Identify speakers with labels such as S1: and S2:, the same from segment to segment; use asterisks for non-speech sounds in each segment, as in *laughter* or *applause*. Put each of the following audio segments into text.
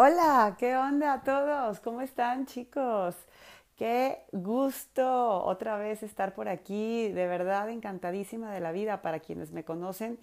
S1: Hola, ¿qué onda a todos? ¿Cómo están chicos? Qué gusto otra vez estar por aquí, de verdad encantadísima de la vida para quienes me conocen.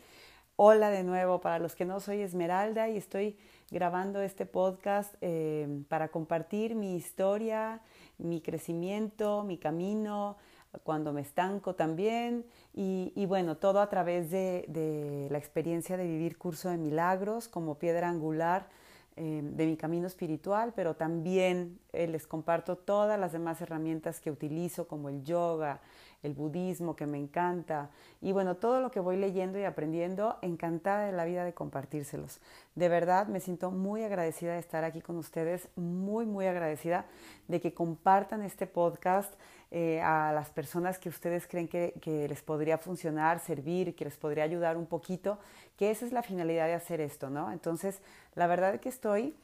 S1: Hola de nuevo, para los que no soy Esmeralda y estoy grabando este podcast eh, para compartir mi historia, mi crecimiento, mi camino, cuando me estanco también y, bueno, todo a través de, de la experiencia de vivir curso de milagros como piedra angular eh, de mi camino espiritual, pero también eh, les comparto todas las demás herramientas que utilizo, como el yoga, el budismo, que me encanta, y bueno, todo lo que voy leyendo y aprendiendo, encantada de la vida de compartírselos. De verdad, me siento muy agradecida de estar aquí con ustedes, muy, muy agradecida de que compartan este podcast eh, a las personas que ustedes creen que, les podría funcionar, servir, que les podría ayudar un poquito que esa es la finalidad de hacer esto, ¿no? Entonces, la verdad es que estoy,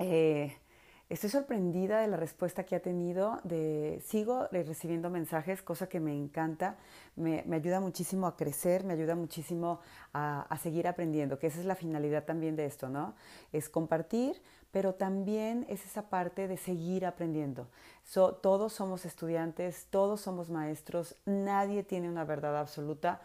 S1: eh, estoy sorprendida de la respuesta que ha tenido, de, sigo recibiendo mensajes, cosa que me encanta, me, ayuda muchísimo a crecer, me ayuda muchísimo a, seguir aprendiendo, que esa es la finalidad también de esto, ¿no? Es compartir, pero también es esa parte de seguir aprendiendo. todos somos estudiantes, todos somos maestros, nadie tiene una verdad absoluta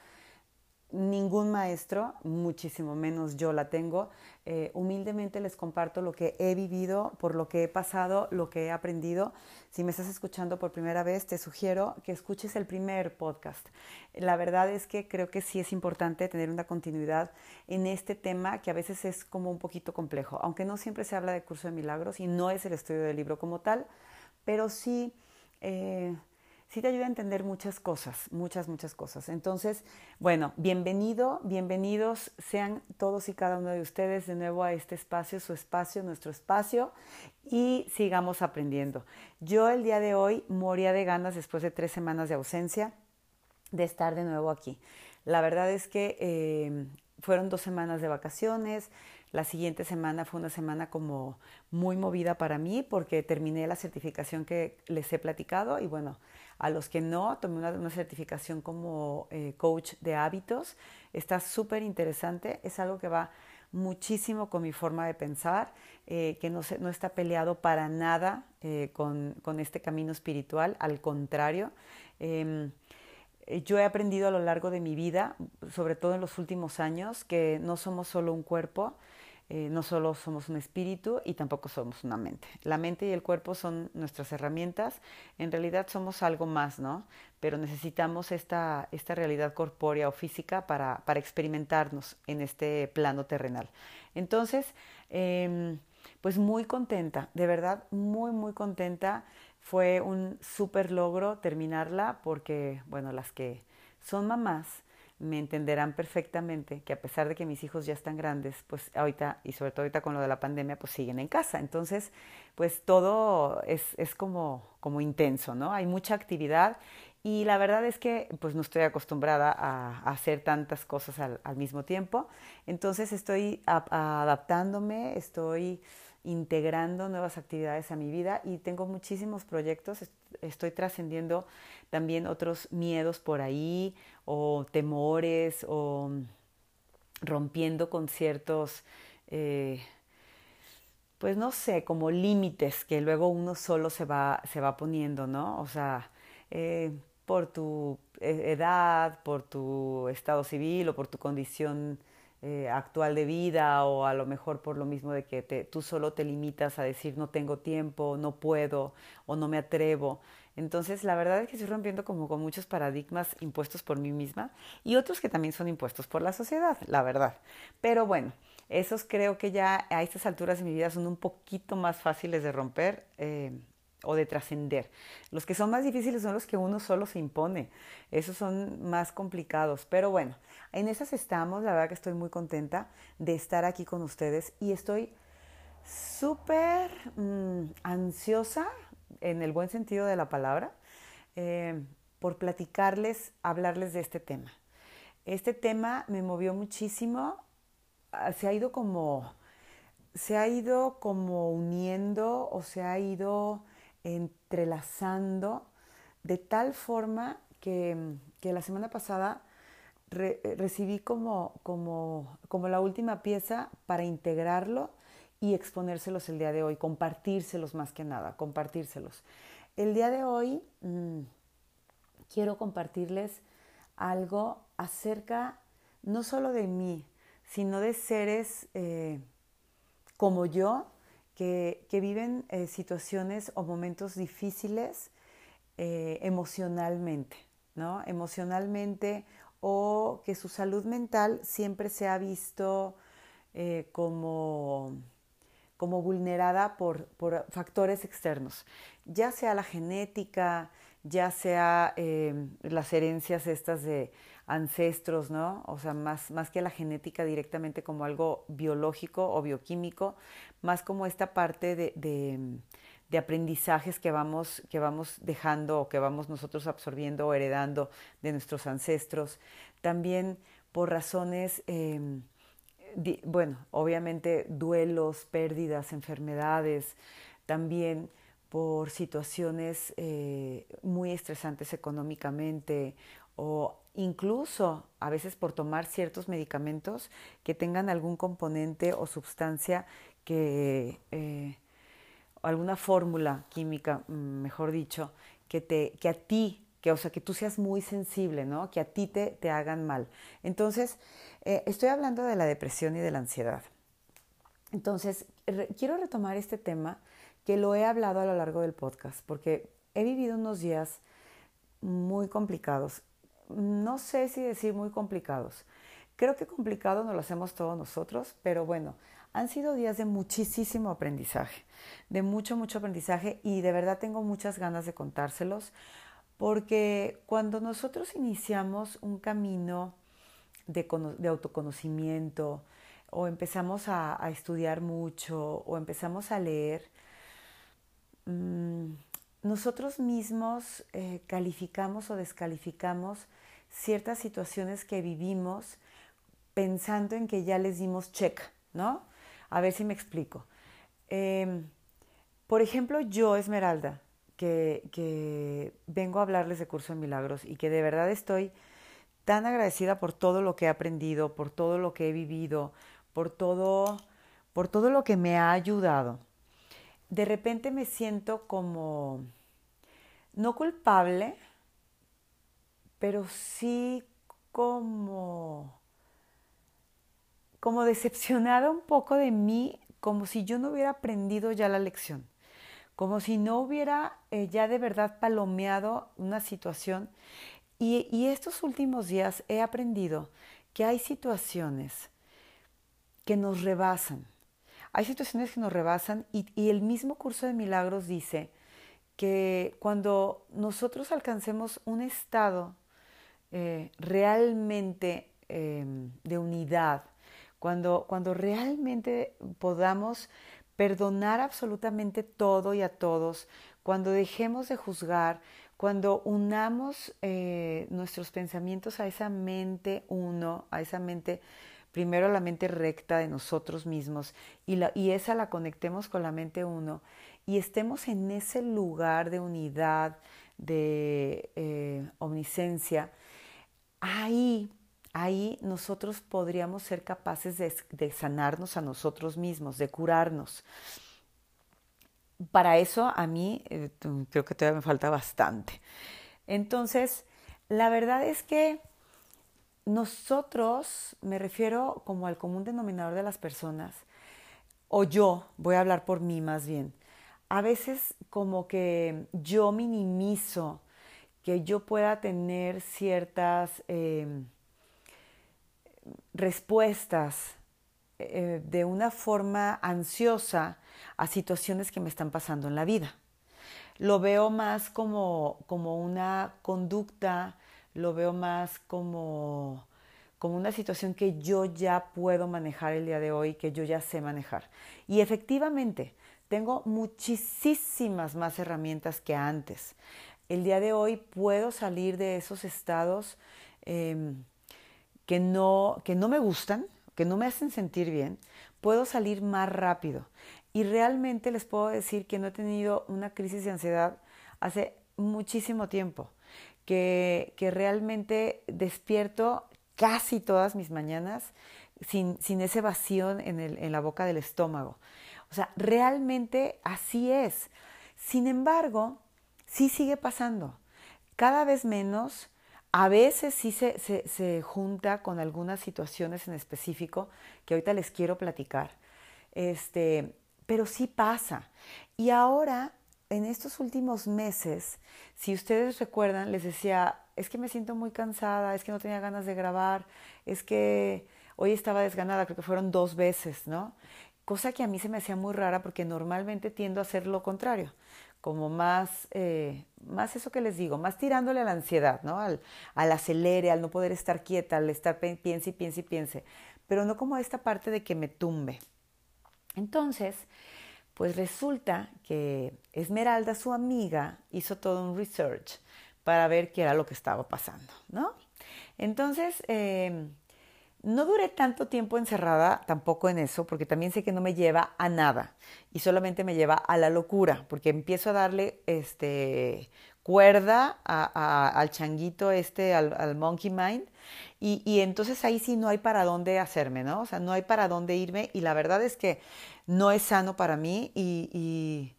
S1: ningún maestro, muchísimo menos yo la tengo. Eh, humildemente les comparto lo que he vivido, por lo que he pasado, lo que he aprendido. Si me estás escuchando por primera vez, te sugiero que escuches el primer podcast. La verdad es que creo que sí es importante tener una continuidad en este tema que a veces es como un poquito complejo, aunque no siempre se habla de curso de milagros y no es el estudio del libro como tal, pero sí... Eh, sí te ayuda a entender muchas cosas, muchas, muchas cosas. Entonces, bueno, bienvenido, bienvenidos sean todos y cada uno de ustedes de nuevo a este espacio, su espacio, nuestro espacio, y sigamos aprendiendo. Yo el día de hoy moría de ganas después de tres semanas de ausencia de estar de nuevo aquí. La verdad es que eh, fueron dos semanas de vacaciones, la siguiente semana fue una semana como muy movida para mí porque terminé la certificación que les he platicado y bueno, a los que no, tomé una, certificación como eh, coach de hábitos. Está súper interesante, es algo que va muchísimo con mi forma de pensar, eh, que no, no, está peleado para nada eh, con, con, este camino espiritual, al contrario. Em, yo he aprendido a lo largo de mi vida, sobre todo en los últimos años, que no somos solo un cuerpo, eh, no solo somos un espíritu y tampoco somos una mente. La mente y el cuerpo son nuestras herramientas, en realidad somos algo más, ¿no? Pero necesitamos esta, esta realidad corpórea o física para, para experimentarnos en este plano terrenal. Entonces, em, pues muy contenta, de verdad, muy, muy contenta. Fue un súper logro terminarla porque, bueno, las que son mamás, me entenderán perfectamente que a pesar de que mis hijos ya están grandes, pues ahorita, y sobre todo ahorita con lo de la pandemia, pues siguen en casa. Entonces, pues todo es, es como, como intenso, ¿no? Hay mucha actividad y la verdad es que pues no estoy acostumbrada a, hacer tantas cosas al, al, mismo tiempo. Entonces estoy adaptándome, estoy integrando nuevas actividades a mi vida y tengo muchísimos proyectos. Estoy trascendiendo también otros miedos por ahí o temores o rompiendo con ciertos, eh, pues no sé, como límites que luego uno solo se va, se va poniendo, ¿no? O sea, eh, por tu eh, edad, por tu estado civil o por tu condición eh, actual de vida o a lo mejor por lo mismo de que te, tú solo te limitas a decir no tengo tiempo, no puedo o no me atrevo. Entonces, la verdad es que estoy rompiendo como con muchos paradigmas impuestos por mí misma y otros que también son impuestos por la sociedad, la verdad. Pero bueno, esos creo que ya a estas alturas de mi vida son un poquito más fáciles de romper. Eh, o de trascender. Los que son más difíciles son los que uno solo se impone. Esos son más complicados. Pero bueno, en esas estamos. La verdad que estoy muy contenta de estar aquí con ustedes y estoy súper mm, ansiosa, en el buen sentido de la palabra, eh, por platicarles, hablarles de este tema. Este tema me movió muchísimo. Ah, se ha ido como se ha ido como uniendo o se ha ido entrelazando de tal forma que, la semana pasada recibí como, como, como la última pieza para integrarlo y exponérselos el día de hoy, compartírselos más que nada, compartírselos. El día de hoy mm, quiero compartirles algo acerca no solo de mí, sino de seres eh, como yo que, viven eh, situaciones o momentos difíciles eh, emocionalmente, ¿no? Emocionalmente o que su salud mental siempre se ha visto como, como vulnerada por, por, factores externos, ya sea la genética, ya sea las herencias estas de ancestros, ¿no? O sea, más, más que la genética directamente como algo biológico o bioquímico, más como esta parte de, de, aprendizajes que vamos, que vamos dejando o que vamos nosotros absorbiendo o heredando de nuestros ancestros. También por razones, em, bueno, obviamente duelos, pérdidas, enfermedades, también por situaciones eh, muy estresantes económicamente o incluso a veces por tomar ciertos medicamentos que tengan algún componente o sustancia que, eh, alguna fórmula química, mm, mejor dicho, que, te, que a ti, que, o sea, que tú seas muy sensible, ¿no? Que a ti te, te hagan mal. Entonces, eh, estoy hablando de la depresión y de la ansiedad. Entonces, quiero retomar este tema que lo he hablado a lo largo del podcast, porque he vivido unos días muy complicados no sé si decir muy complicados. Creo que complicado no lo hacemos todos nosotros, pero bueno, han sido días de muchísimo aprendizaje, de mucho, mucho aprendizaje y de verdad tengo muchas ganas de contárselos, porque cuando nosotros iniciamos un camino de, autoconocimiento o empezamos a, estudiar mucho o empezamos a leer, mm, nosotros mismos eh, calificamos o descalificamos ciertas situaciones que vivimos pensando en que ya les dimos check, ¿no? A ver si me explico. Em, por ejemplo, yo, Esmeralda, que, que, vengo a hablarles de Curso de Milagros y que de verdad estoy tan agradecida por todo lo que he aprendido, por todo lo que he vivido, por todo, por todo lo que me ha ayudado. De repente me siento como no culpable, pero sí como, como decepcionada un poco de mí, como si yo no hubiera aprendido ya la lección, como si no hubiera eh, ya de verdad palomeado una situación. Y, estos últimos días he aprendido que hay situaciones que nos rebasan. Hay situaciones que nos rebasan y, y el mismo curso de milagros dice que cuando nosotros alcancemos un estado eh, realmente em, de unidad, cuando, cuando realmente podamos perdonar absolutamente todo y a todos, cuando dejemos de juzgar, cuando unamos eh, nuestros pensamientos a esa mente uno, a esa mente, primero la mente recta de nosotros mismos y, esa la conectemos con la mente uno y estemos en ese lugar de unidad, de eh, omniscencia, ahí, ahí nosotros podríamos ser capaces de, sanarnos a nosotros mismos, de curarnos. Para eso a mí eh, creo que todavía me falta bastante. Entonces, la verdad es que nosotros, me refiero como al común denominador de las personas, o yo, voy a hablar por mí más bien, a veces como que yo minimizo que yo pueda tener ciertas em, respuestas eh, de una forma ansiosa a situaciones que me están pasando en la vida. Lo veo más como, como una conducta, lo veo más como, como una situación que yo ya puedo manejar el día de hoy, que yo ya sé manejar. Y efectivamente, tengo muchísimas más herramientas que antes el día de hoy puedo salir de esos estados em, que, no, que no me gustan, que no me hacen sentir bien, puedo salir más rápido. Y realmente les puedo decir que no he tenido una crisis de ansiedad hace muchísimo tiempo, que, que realmente despierto casi todas mis mañanas sin, sin ese vacío en, el, en la boca del estómago. O sea, realmente así es. Sin embargo, sí sigue pasando. Cada vez menos, a veces sí se, se, junta con algunas situaciones en específico que ahorita les quiero platicar. Este, pero sí pasa. Y ahora, en estos últimos meses, si ustedes recuerdan, les decía, es que me siento muy cansada, es que no tenía ganas de grabar, es que hoy estaba desganada, creo que fueron dos veces, ¿no? Cosa que a mí se me hacía muy rara porque normalmente tiendo a hacer lo contrario como más, eh, más eso que les digo, más tirándole a la ansiedad, ¿no? Al, al acelere, al no poder estar quieta, al estar piense y piense y piense, pero no como esta parte de que me tumbe. Entonces, pues resulta que Esmeralda, su amiga, hizo todo un research para ver qué era lo que estaba pasando, ¿no? Entonces, eh, no duré tanto tiempo encerrada tampoco en eso, porque también sé que no me lleva a nada y solamente me lleva a la locura, porque empiezo a darle este, cuerda al changuito este, al, monkey mind, y, entonces ahí sí no hay para dónde hacerme, ¿no? O sea, no hay para dónde irme y la verdad es que no es sano para mí y, y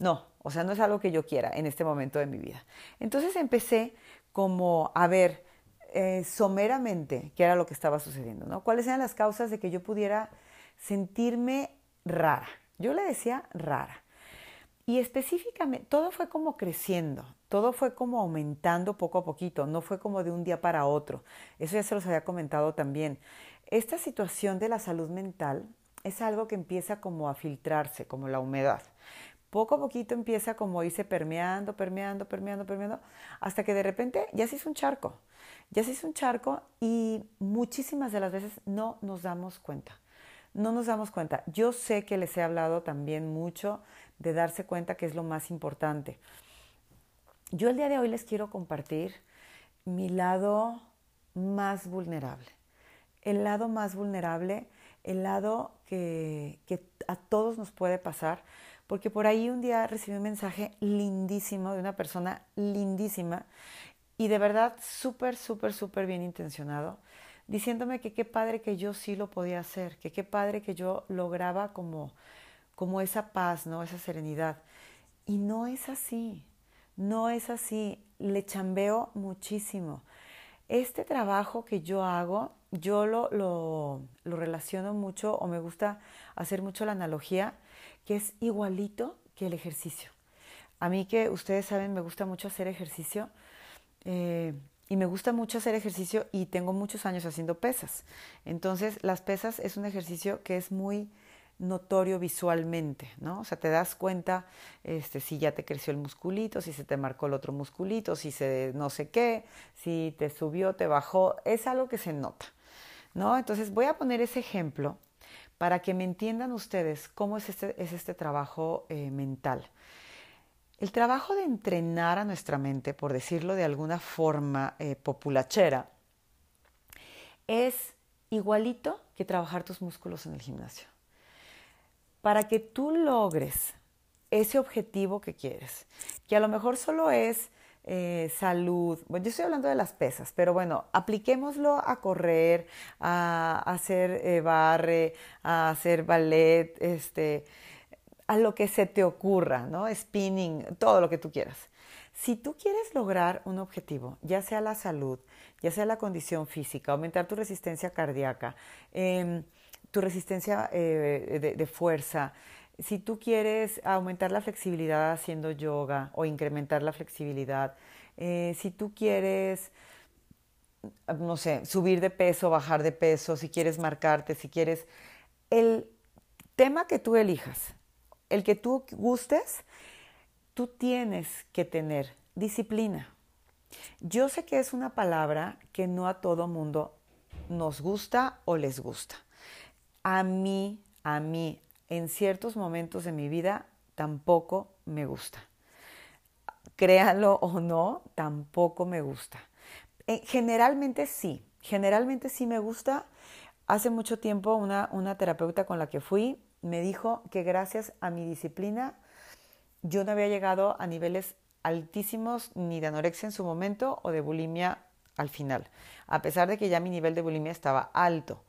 S1: no, o sea, no es algo que yo quiera en este momento de mi vida. Entonces empecé como a ver, eh, someramente qué era lo que estaba sucediendo, ¿no? ¿Cuáles eran las causas de que yo pudiera sentirme rara? Yo le decía rara. Y específicamente, todo fue como creciendo, todo fue como aumentando poco a poquito, no fue como de un día para otro. Eso ya se los había comentado también. Esta situación de la salud mental es algo que empieza como a filtrarse, como la humedad. Poco a poquito empieza como a irse permeando, permeando, permeando, permeando, hasta que de repente ya se hizo un charco ya se hizo un charco y muchísimas de las veces no nos damos cuenta. No nos damos cuenta. Yo sé que les he hablado también mucho de darse cuenta que es lo más importante. Yo el día de hoy les quiero compartir mi lado más vulnerable. El lado más vulnerable, el lado que, que a todos nos puede pasar, porque por ahí un día recibí un mensaje lindísimo de una persona lindísima y de verdad súper, súper, súper bien intencionado, diciéndome que qué padre que yo sí lo podía hacer, que qué padre que yo lograba como, como esa paz, ¿no? Esa serenidad. Y no es así, no es así. Le chambeo muchísimo. Este trabajo que yo hago, yo lo, lo, lo relaciono mucho o me gusta hacer mucho la analogía, que es igualito que el ejercicio. A mí que ustedes saben, me gusta mucho hacer ejercicio eh, y me gusta mucho hacer ejercicio y tengo muchos años haciendo pesas. Entonces, las pesas es un ejercicio que es muy notorio visualmente, ¿no? O sea, te das cuenta este, si ya te creció el musculito, si se te marcó el otro musculito, si se no sé qué, si te subió, te bajó, es algo que se nota, ¿no? Entonces voy a poner ese ejemplo para que me entiendan ustedes cómo es este, es este trabajo eh, mental. El trabajo de entrenar a nuestra mente, por decirlo de alguna forma eh, populachera, es igualito que trabajar tus músculos en el gimnasio. Para que tú logres ese objetivo que quieres, que a lo mejor solo es eh, salud, bueno, yo estoy hablando de las pesas, pero bueno, apliquémoslo a correr, a, hacer eh, barre, a hacer ballet, este, a lo que se te ocurra, ¿no? Spinning, todo lo que tú quieras. Si tú quieres lograr un objetivo, ya sea la salud, ya sea la condición física, aumentar tu resistencia cardíaca, em, tu resistencia eh, de, fuerza, si tú quieres aumentar la flexibilidad haciendo yoga o incrementar la flexibilidad, eh, si tú quieres, no sé, subir de peso, bajar de peso, si quieres marcarte, si quieres, el tema que tú elijas, el que tú gustes, tú tienes que tener disciplina. Yo sé que es una palabra que no a todo mundo nos gusta o les gusta. A mí, a mí, en ciertos momentos de mi vida tampoco me gusta. Créanlo o no, tampoco me gusta. Eh, generalmente sí, generalmente sí me gusta. Hace mucho tiempo una, una terapeuta con la que fui me dijo que gracias a mi disciplina yo no había llegado a niveles altísimos ni de anorexia en su momento o de bulimia al final, a pesar de que ya mi nivel de bulimia estaba alto.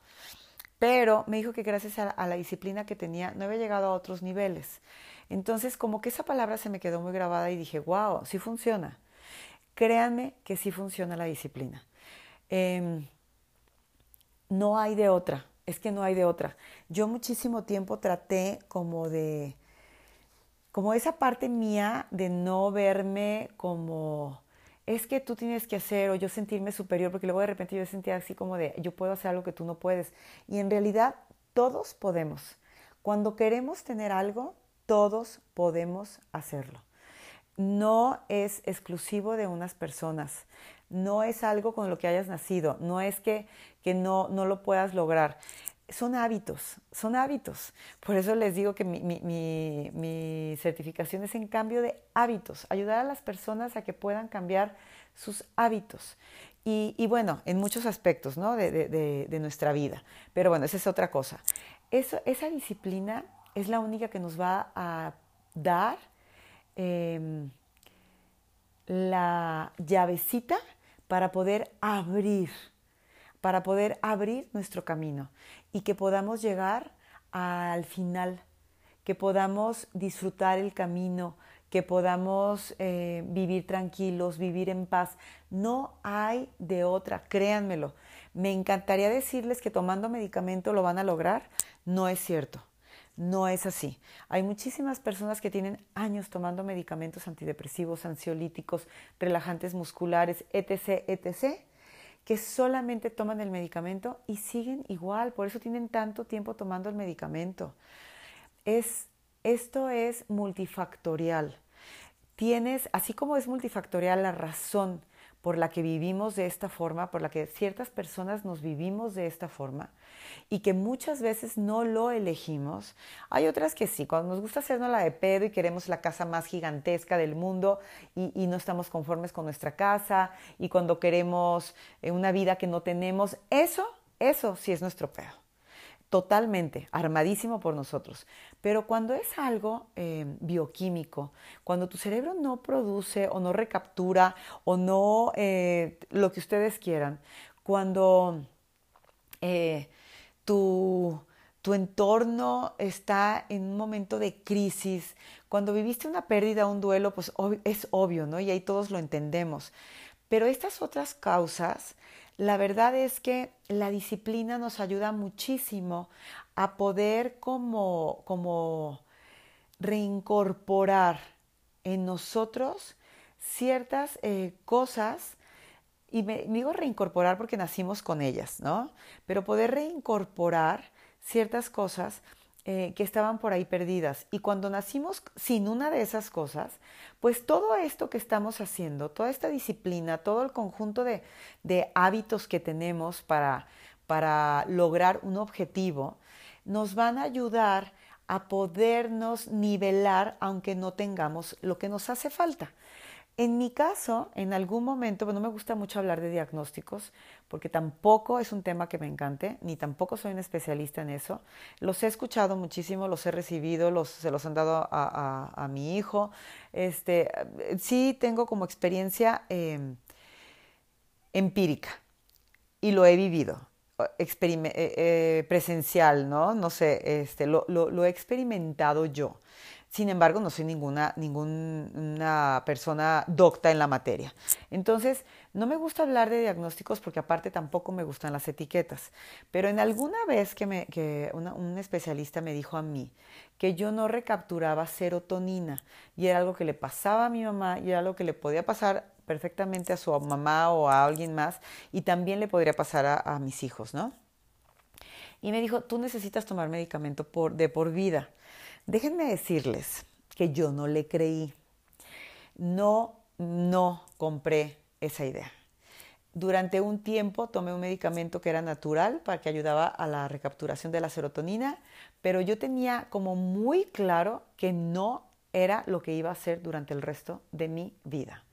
S1: pero me dijo que gracias a, la disciplina que tenía no había llegado a otros niveles. Entonces, como que esa palabra se me quedó muy grabada y dije, wow, sí funciona. Créanme que sí funciona la disciplina. Em, no hay de otra, es que no hay de otra. Yo muchísimo tiempo traté como de, como esa parte mía de no verme como, es que tú tienes que hacer o yo sentirme superior, porque luego de repente yo sentía así como de, yo puedo hacer algo que tú no puedes. Y en realidad todos podemos. Cuando queremos tener algo, todos podemos hacerlo. No es exclusivo de unas personas, no es algo con lo que hayas nacido, no es que, que no, no lo puedas lograr. Son hábitos, son hábitos. Por eso les digo que mi, mi, mi, certificación es en cambio de hábitos, ayudar a las personas a que puedan cambiar sus hábitos. Y, bueno, en muchos aspectos ¿no? de, de, nuestra vida. Pero bueno, esa es otra cosa. Eso, esa disciplina es la única que nos va a dar eh, la llavecita para poder abrir, para poder abrir nuestro camino y que podamos llegar al final, que podamos disfrutar el camino, que podamos eh, vivir tranquilos, vivir en paz. No hay de otra, créanmelo. Me encantaría decirles que tomando medicamento lo van a lograr. No es cierto. No es así. Hay muchísimas personas que tienen años tomando medicamentos antidepresivos, ansiolíticos, relajantes musculares, etc., etc., que solamente toman el medicamento y siguen igual, por eso tienen tanto tiempo tomando el medicamento. Es, esto es multifactorial. Tienes, así como es multifactorial la razón por la que vivimos de esta forma, por la que ciertas personas nos vivimos de esta forma y que muchas veces no lo elegimos. Hay otras que sí, cuando nos gusta hacernos la de pedo y queremos la casa más gigantesca del mundo y, y no estamos conformes con nuestra casa y cuando queremos eh, una vida que no tenemos, eso, eso sí es nuestro pedo totalmente, armadísimo por nosotros. Pero cuando es algo eh, bioquímico, cuando tu cerebro no produce o no recaptura o no eh, lo que ustedes quieran, cuando eh, tu, tu entorno está en un momento de crisis, cuando viviste una pérdida, un duelo, pues es obvio, ¿no? Y ahí todos lo entendemos. Pero estas otras causas la verdad es que la disciplina nos ayuda muchísimo a poder como, como reincorporar en nosotros ciertas eh, cosas, y me, digo reincorporar porque nacimos con ellas, ¿no? Pero poder reincorporar ciertas cosas eh, que estaban por ahí perdidas. Y cuando nacimos sin una de esas cosas, pues todo esto que estamos haciendo, toda esta disciplina, todo el conjunto de, de hábitos que tenemos para, para lograr un objetivo, nos van a ayudar a podernos nivelar aunque no tengamos lo que nos hace falta. En mi caso, en algún momento, bueno, no me gusta mucho hablar de diagnósticos, porque tampoco es un tema que me encante, ni tampoco soy un especialista en eso. Los he escuchado muchísimo, los he recibido, se los han dado a, mi hijo. Este, sí tengo como experiencia em, empírica y lo he vivido. Eh, eh, presencial, ¿no? No sé, este, lo he experimentado yo. Sin embargo, no soy ninguna, ninguna persona docta en la materia. Entonces, no me gusta hablar de diagnósticos porque aparte tampoco me gustan las etiquetas. Pero en alguna vez que, me, que un especialista me dijo a mí que yo no recapturaba serotonina y era algo que le pasaba a mi mamá y era algo que le podía pasar perfectamente a su mamá o a alguien más y también le podría pasar a, mis hijos, ¿no? Y me dijo, tú necesitas tomar medicamento de por vida. Déjenme decirles que yo no le creí. No, no compré esa idea. Durante un tiempo tomé un medicamento que era natural para que ayudaba a la recapturación de la serotonina, pero yo tenía como muy claro que no era lo que iba a hacer durante el resto de mi vida.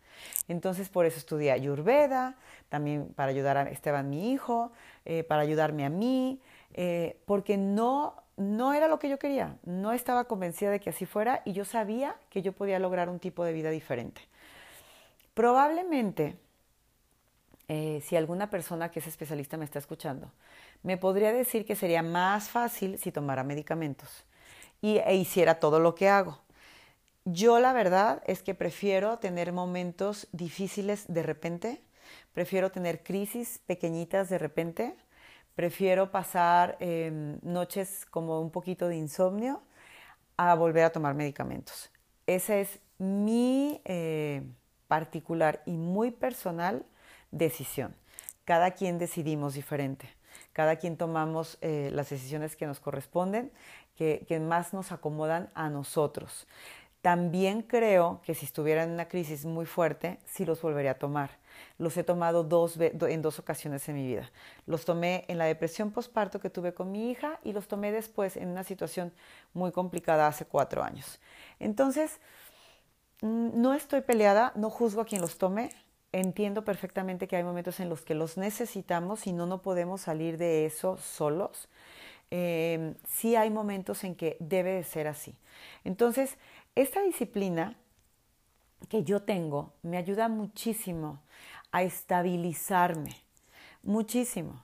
S1: Entonces por eso estudié Ayurveda, también para ayudar a Esteban, mi hijo, eh, para ayudarme a mí, eh, porque no no era lo que yo quería, no estaba convencida de que así fuera y yo sabía que yo podía lograr un tipo de vida diferente. Probablemente eh, si alguna persona que es especialista me está escuchando, me podría decir que sería más fácil si tomara medicamentos y, e hiciera todo lo que hago. Yo la verdad es que prefiero tener momentos difíciles de repente, prefiero tener crisis pequeñitas de repente, prefiero pasar em, noches como un poquito de insomnio a volver a tomar medicamentos. Esa es mi eh, particular y muy personal decisión. Cada quien decidimos diferente, cada quien tomamos eh, las decisiones que nos corresponden, que, que más nos acomodan a nosotros. También creo que si estuviera en una crisis muy fuerte, sí los volvería a tomar. Los he tomado dos, en dos ocasiones en mi vida. Los tomé en la depresión postparto que tuve con mi hija y los tomé después en una situación muy complicada hace cuatro años. Entonces, no estoy peleada, no juzgo a quien los tome, entiendo perfectamente que hay momentos en los que los necesitamos y no, no podemos salir de eso solos. Eh, sí hay momentos en que debe de ser así. Entonces, esta disciplina que yo tengo me ayuda muchísimo a estabilizarme, muchísimo.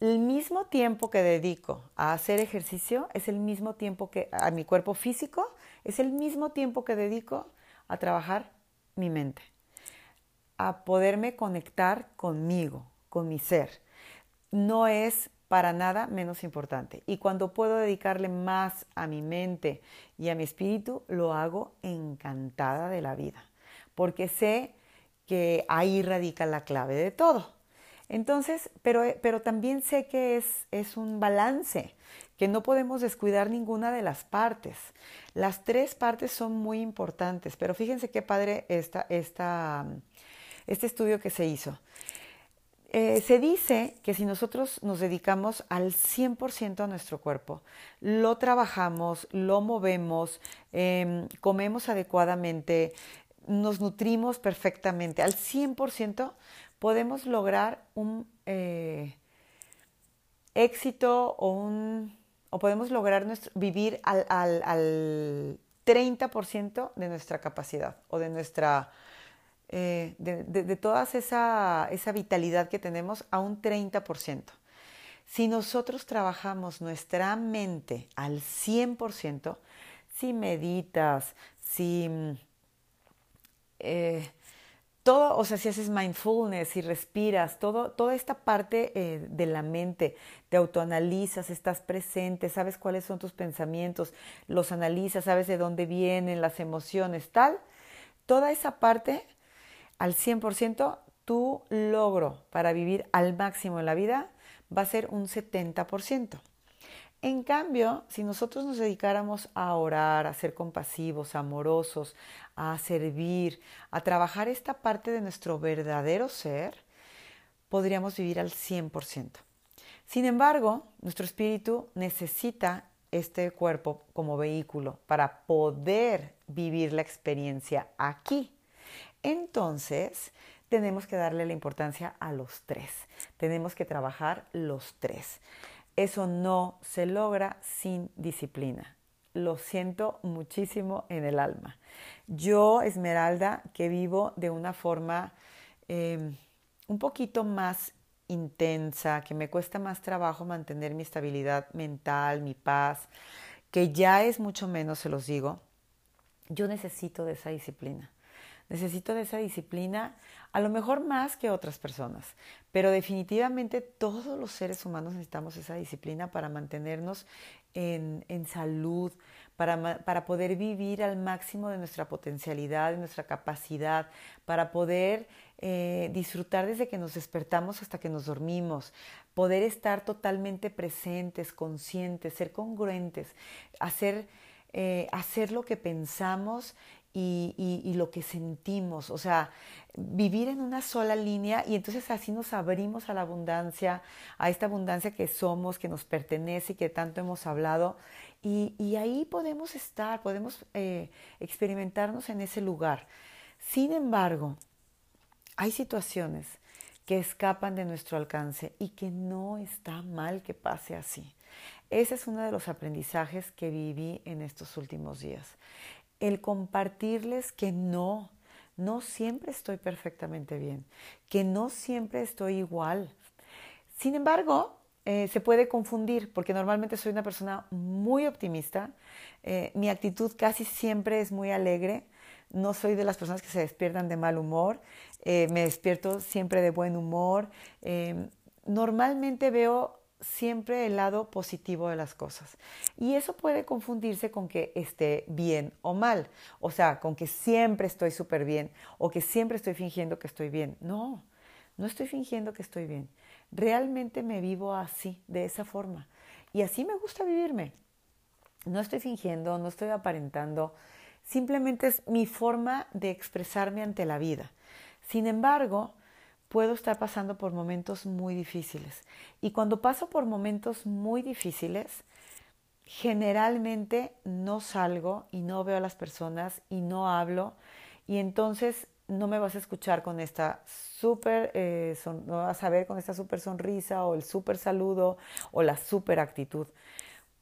S1: El mismo tiempo que dedico a hacer ejercicio es el mismo tiempo que a mi cuerpo físico, es el mismo tiempo que dedico a trabajar mi mente a poderme conectar conmigo, con mi ser. No es para nada menos importante. Y cuando puedo dedicarle más a mi mente y a mi espíritu, lo hago encantada de la vida, porque sé que ahí radica la clave de todo. Entonces, pero, pero también sé que es, es un balance, que no podemos descuidar ninguna de las partes. Las tres partes son muy importantes, pero fíjense qué padre esta este estudio que se hizo. Eh, se dice que si nosotros nos dedicamos al 100% a nuestro cuerpo, lo trabajamos, lo movemos, em, comemos adecuadamente, nos nutrimos perfectamente, al 100% podemos lograr un eh, éxito o, un, o podemos lograr vivir al, al, al 30% de nuestra capacidad o de nuestra eh, de, toda esa, esa vitalidad que tenemos a un 30%. Si nosotros trabajamos nuestra mente al 100%, si meditas, si eh, todo, o sea, si haces mindfulness, si respiras, todo, toda esta parte eh, de la mente, te autoanalizas, estás presente, sabes cuáles son tus pensamientos, los analizas, sabes de dónde vienen las emociones, tal, toda esa parte al 100%, tu logro para vivir al máximo en la vida va a ser un 70%. En cambio, si nosotros nos dedicáramos a orar, a ser compasivos, amorosos, a servir, a trabajar esta parte de nuestro verdadero ser, podríamos vivir al 100%. Sin embargo, nuestro espíritu necesita este cuerpo como vehículo para poder vivir la experiencia aquí entonces, tenemos que darle la importancia a los tres. Tenemos que trabajar los tres. Eso no se logra sin disciplina. Lo siento muchísimo en el alma. Yo, Esmeralda, que vivo de una forma em, un poquito más intensa, que me cuesta más trabajo mantener mi estabilidad mental, mi paz, que ya es mucho menos, se los digo, yo necesito de esa disciplina. Necesito de esa disciplina, a lo mejor más que otras personas, pero definitivamente todos los seres humanos necesitamos esa disciplina para mantenernos en, salud, para, para, poder vivir al máximo de nuestra potencialidad, de nuestra capacidad, para poder eh, disfrutar desde que nos despertamos hasta que nos dormimos, poder estar totalmente presentes, conscientes, ser congruentes, hacer, eh, hacer lo que pensamos y, lo que sentimos, o sea, vivir en una sola línea y entonces así nos abrimos a la abundancia, a esta abundancia que somos, que nos pertenece y que tanto hemos hablado. Y, ahí podemos estar, podemos eh, experimentarnos en ese lugar. Sin embargo, hay situaciones que escapan de nuestro alcance y que no está mal que pase así. Ese es uno de los aprendizajes que viví en estos últimos días el compartirles que no, no siempre estoy perfectamente bien, que no siempre estoy igual. Sin embargo, eh, se puede confundir porque normalmente soy una persona muy optimista, eh, mi actitud casi siempre es muy alegre, no soy de las personas que se despiertan de mal humor, eh, me despierto siempre de buen humor, normalmente veo siempre el lado positivo de las cosas. Y eso puede confundirse con que esté bien o mal, o sea, con que siempre estoy súper bien o que siempre estoy fingiendo que estoy bien. No, no estoy fingiendo que estoy bien. Realmente me vivo así, de esa forma. Y así me gusta vivirme. No estoy fingiendo, no estoy aparentando, simplemente es mi forma de expresarme ante la vida. Sin embargo, puedo estar pasando por momentos muy difíciles. Y cuando paso por momentos muy difíciles, generalmente no salgo y no veo a las personas y no hablo. Y entonces no me vas a escuchar con esta súper, eh, no vas a ver con esta súper sonrisa o el súper saludo o la súper actitud,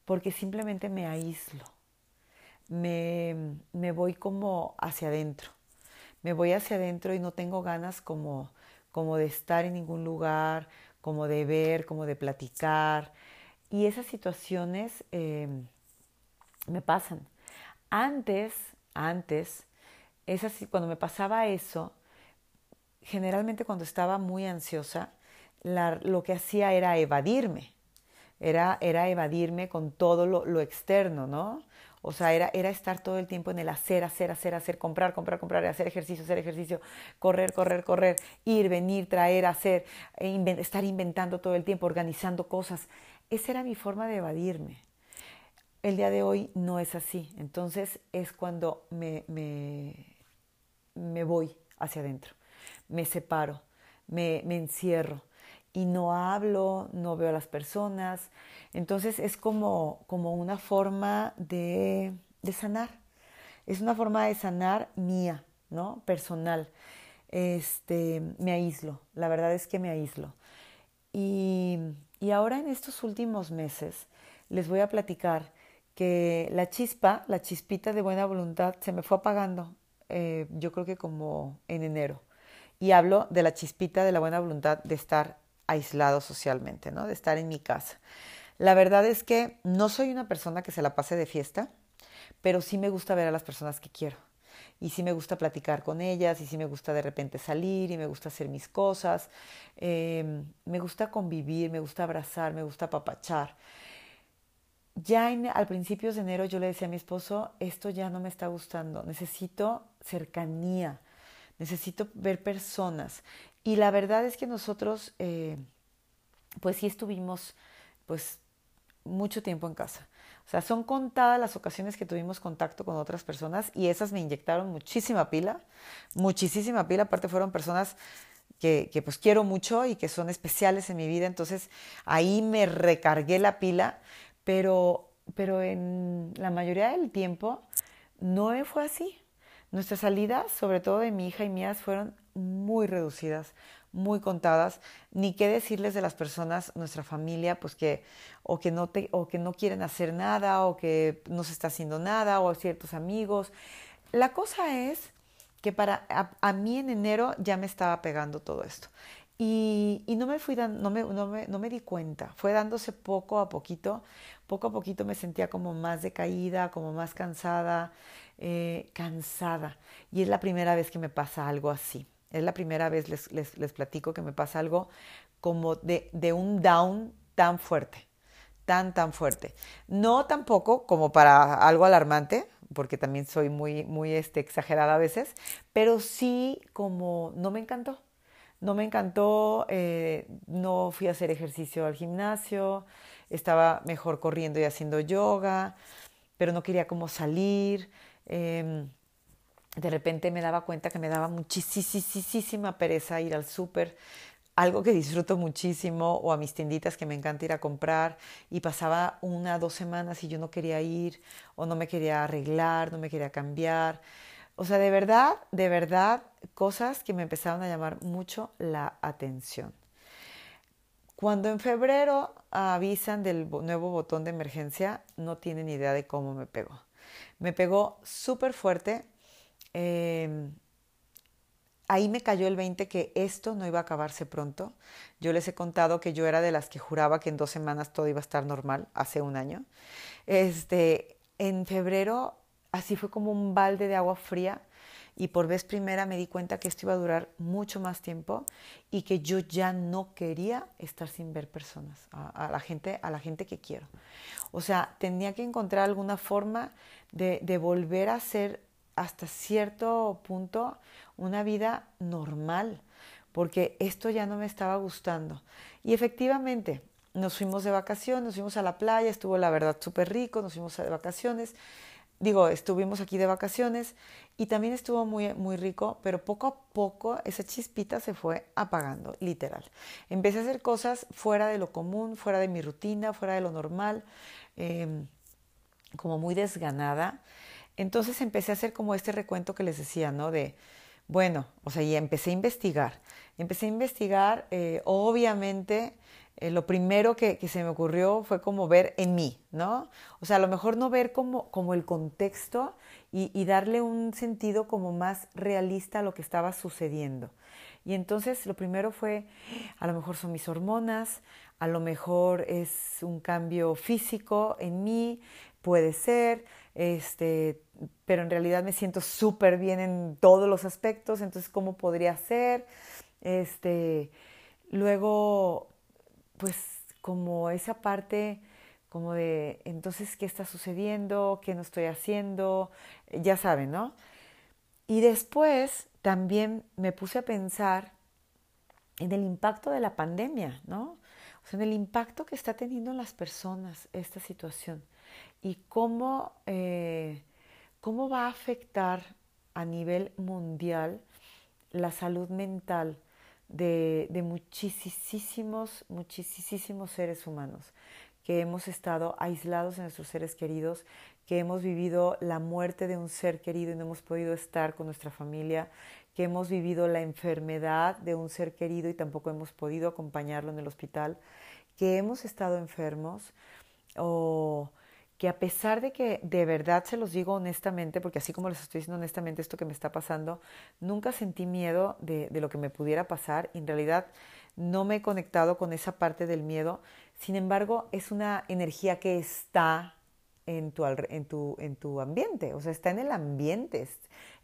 S1: porque simplemente me aíslo, me, me voy como hacia adentro, me voy hacia adentro y no tengo ganas como como de estar en ningún lugar, como de ver, como de platicar. Y esas situaciones em, me pasan. Antes, antes, cuando me pasaba eso, generalmente cuando estaba muy ansiosa, lo que hacía era evadirme, era, era evadirme con todo lo, lo externo, ¿no? O sea, era, era estar todo el tiempo en el hacer, hacer, hacer, hacer, comprar, comprar, comprar, hacer ejercicio, hacer ejercicio, correr, correr, correr, ir, venir, traer, hacer, e estar inventando todo el tiempo, organizando cosas. Esa era mi forma de evadirme. El día de hoy no es así. Entonces es cuando me, me, me voy hacia adentro, me separo, me, me encierro y no hablo, no veo a las personas, entonces es como, como una forma de, de, sanar. Es una forma de sanar mía, ¿no? Personal. Este, me aíslo, la verdad es que me aíslo. Y, y ahora en estos últimos meses les voy a platicar que la chispa, la chispita de buena voluntad se me fue apagando, eh, yo creo que como en enero. Y hablo de la chispita de la buena voluntad de estar aislado socialmente, ¿no? De estar en mi casa. La verdad es que no soy una persona que se la pase de fiesta, pero sí me gusta ver a las personas que quiero. Y sí me gusta platicar con ellas, y sí me gusta de repente salir, y me gusta hacer mis cosas. Em, me gusta convivir, me gusta abrazar, me gusta apapachar. Ya al principios de enero yo le decía a mi esposo, esto ya no me está gustando, necesito cercanía, necesito ver personas. Y la verdad es que nosotros, eh, pues sí estuvimos, pues mucho tiempo en casa. O sea, son contadas las ocasiones que tuvimos contacto con otras personas y esas me inyectaron muchísima pila, muchísima pila. Aparte fueron personas que, que, pues quiero mucho y que son especiales en mi vida. Entonces ahí me recargué la pila, pero, pero en la mayoría del tiempo no fue así. Nuestras salidas, sobre todo de mi hija y mías, fueron muy reducidas muy contadas, ni qué decirles de las personas, nuestra familia, pues que o que no te, o que no quieren hacer nada, o que no se está haciendo nada, o ciertos amigos. La cosa es que para a, mí en enero ya me estaba pegando todo esto. Y, y no me fui dando, no me, no, me, no me di cuenta, fue dándose poco a poquito, poco a poquito me sentía como más decaída, como más cansada, eh, cansada. Y es la primera vez que me pasa algo así. Es la primera vez, les, les, les platico, que me pasa algo como de, de, un down tan fuerte, tan, tan fuerte. No tampoco como para algo alarmante, porque también soy muy, muy este, exagerada a veces, pero sí como no me encantó. No me encantó, eh, no fui a hacer ejercicio al gimnasio, estaba mejor corriendo y haciendo yoga, pero no quería como salir. Eh, de repente me daba cuenta que me daba muchísima pereza ir al súper, algo que disfruto muchísimo, o a mis tienditas que me encanta ir a comprar, y pasaba una, dos semanas y yo no quería ir, o no me quería arreglar, no me quería cambiar. O sea, de verdad, de verdad, cosas que me empezaron a llamar mucho la atención. Cuando en febrero avisan del nuevo botón de emergencia, no tienen idea de cómo me pegó. Me pegó súper fuerte, Em, ahí me cayó el 20 que esto no iba a acabarse pronto. Yo les he contado que yo era de las que juraba que en dos semanas todo iba a estar normal, hace un año. Este, en febrero, así fue como un balde de agua fría y por vez primera me di cuenta que esto iba a durar mucho más tiempo y que yo ya no quería estar sin ver personas, a, la, gente, a la gente que quiero. O sea, tenía que encontrar alguna forma de, volver a ser hasta cierto punto una vida normal, porque esto ya no me estaba gustando. Y efectivamente, nos fuimos de vacaciones, nos fuimos a la playa, estuvo la verdad súper rico, nos fuimos de vacaciones digo, estuvimos aquí de vacaciones y también estuvo muy, muy rico, pero poco a poco esa chispita se fue apagando, literal. Empecé a hacer cosas fuera de lo común, fuera de mi rutina, fuera de lo normal, em, como muy desganada. Entonces empecé a hacer como este recuento que les decía, ¿no? De, bueno, o sea, y empecé a investigar. Empecé a investigar, eh, obviamente, eh, lo primero que, se me ocurrió fue como ver en mí, ¿no? O sea, a lo mejor no ver como, como el contexto y, darle un sentido como más realista a lo que estaba sucediendo. Y entonces lo primero fue, a lo mejor son mis hormonas, a lo mejor es un cambio físico en mí, puede ser, este, pero en realidad me siento súper bien en todos los aspectos, entonces, ¿cómo podría ser? Este, luego pues como esa parte como de, entonces, ¿qué está sucediendo? ¿Qué no estoy haciendo? Ya saben, ¿no? Y después también me puse a pensar en el impacto de la pandemia, ¿no? O sea, en el impacto que está teniendo en las personas esta situación y cómo, eh, cómo va a afectar a nivel mundial la salud mental de, de muchísimos, muchísimos seres humanos que hemos estado aislados de nuestros seres queridos, que hemos vivido la muerte de un ser querido y no hemos podido estar con nuestra familia, que hemos vivido la enfermedad de un ser querido y tampoco hemos podido acompañarlo en el hospital, que hemos estado enfermos o que a pesar de que de verdad se los digo honestamente, porque así como les estoy diciendo honestamente esto que me está pasando, nunca sentí miedo de, lo que me pudiera pasar. En realidad no me he conectado con esa parte del miedo. Sin embargo, es una energía que está en tu, en tu, en tu ambiente, o sea, está en el ambiente,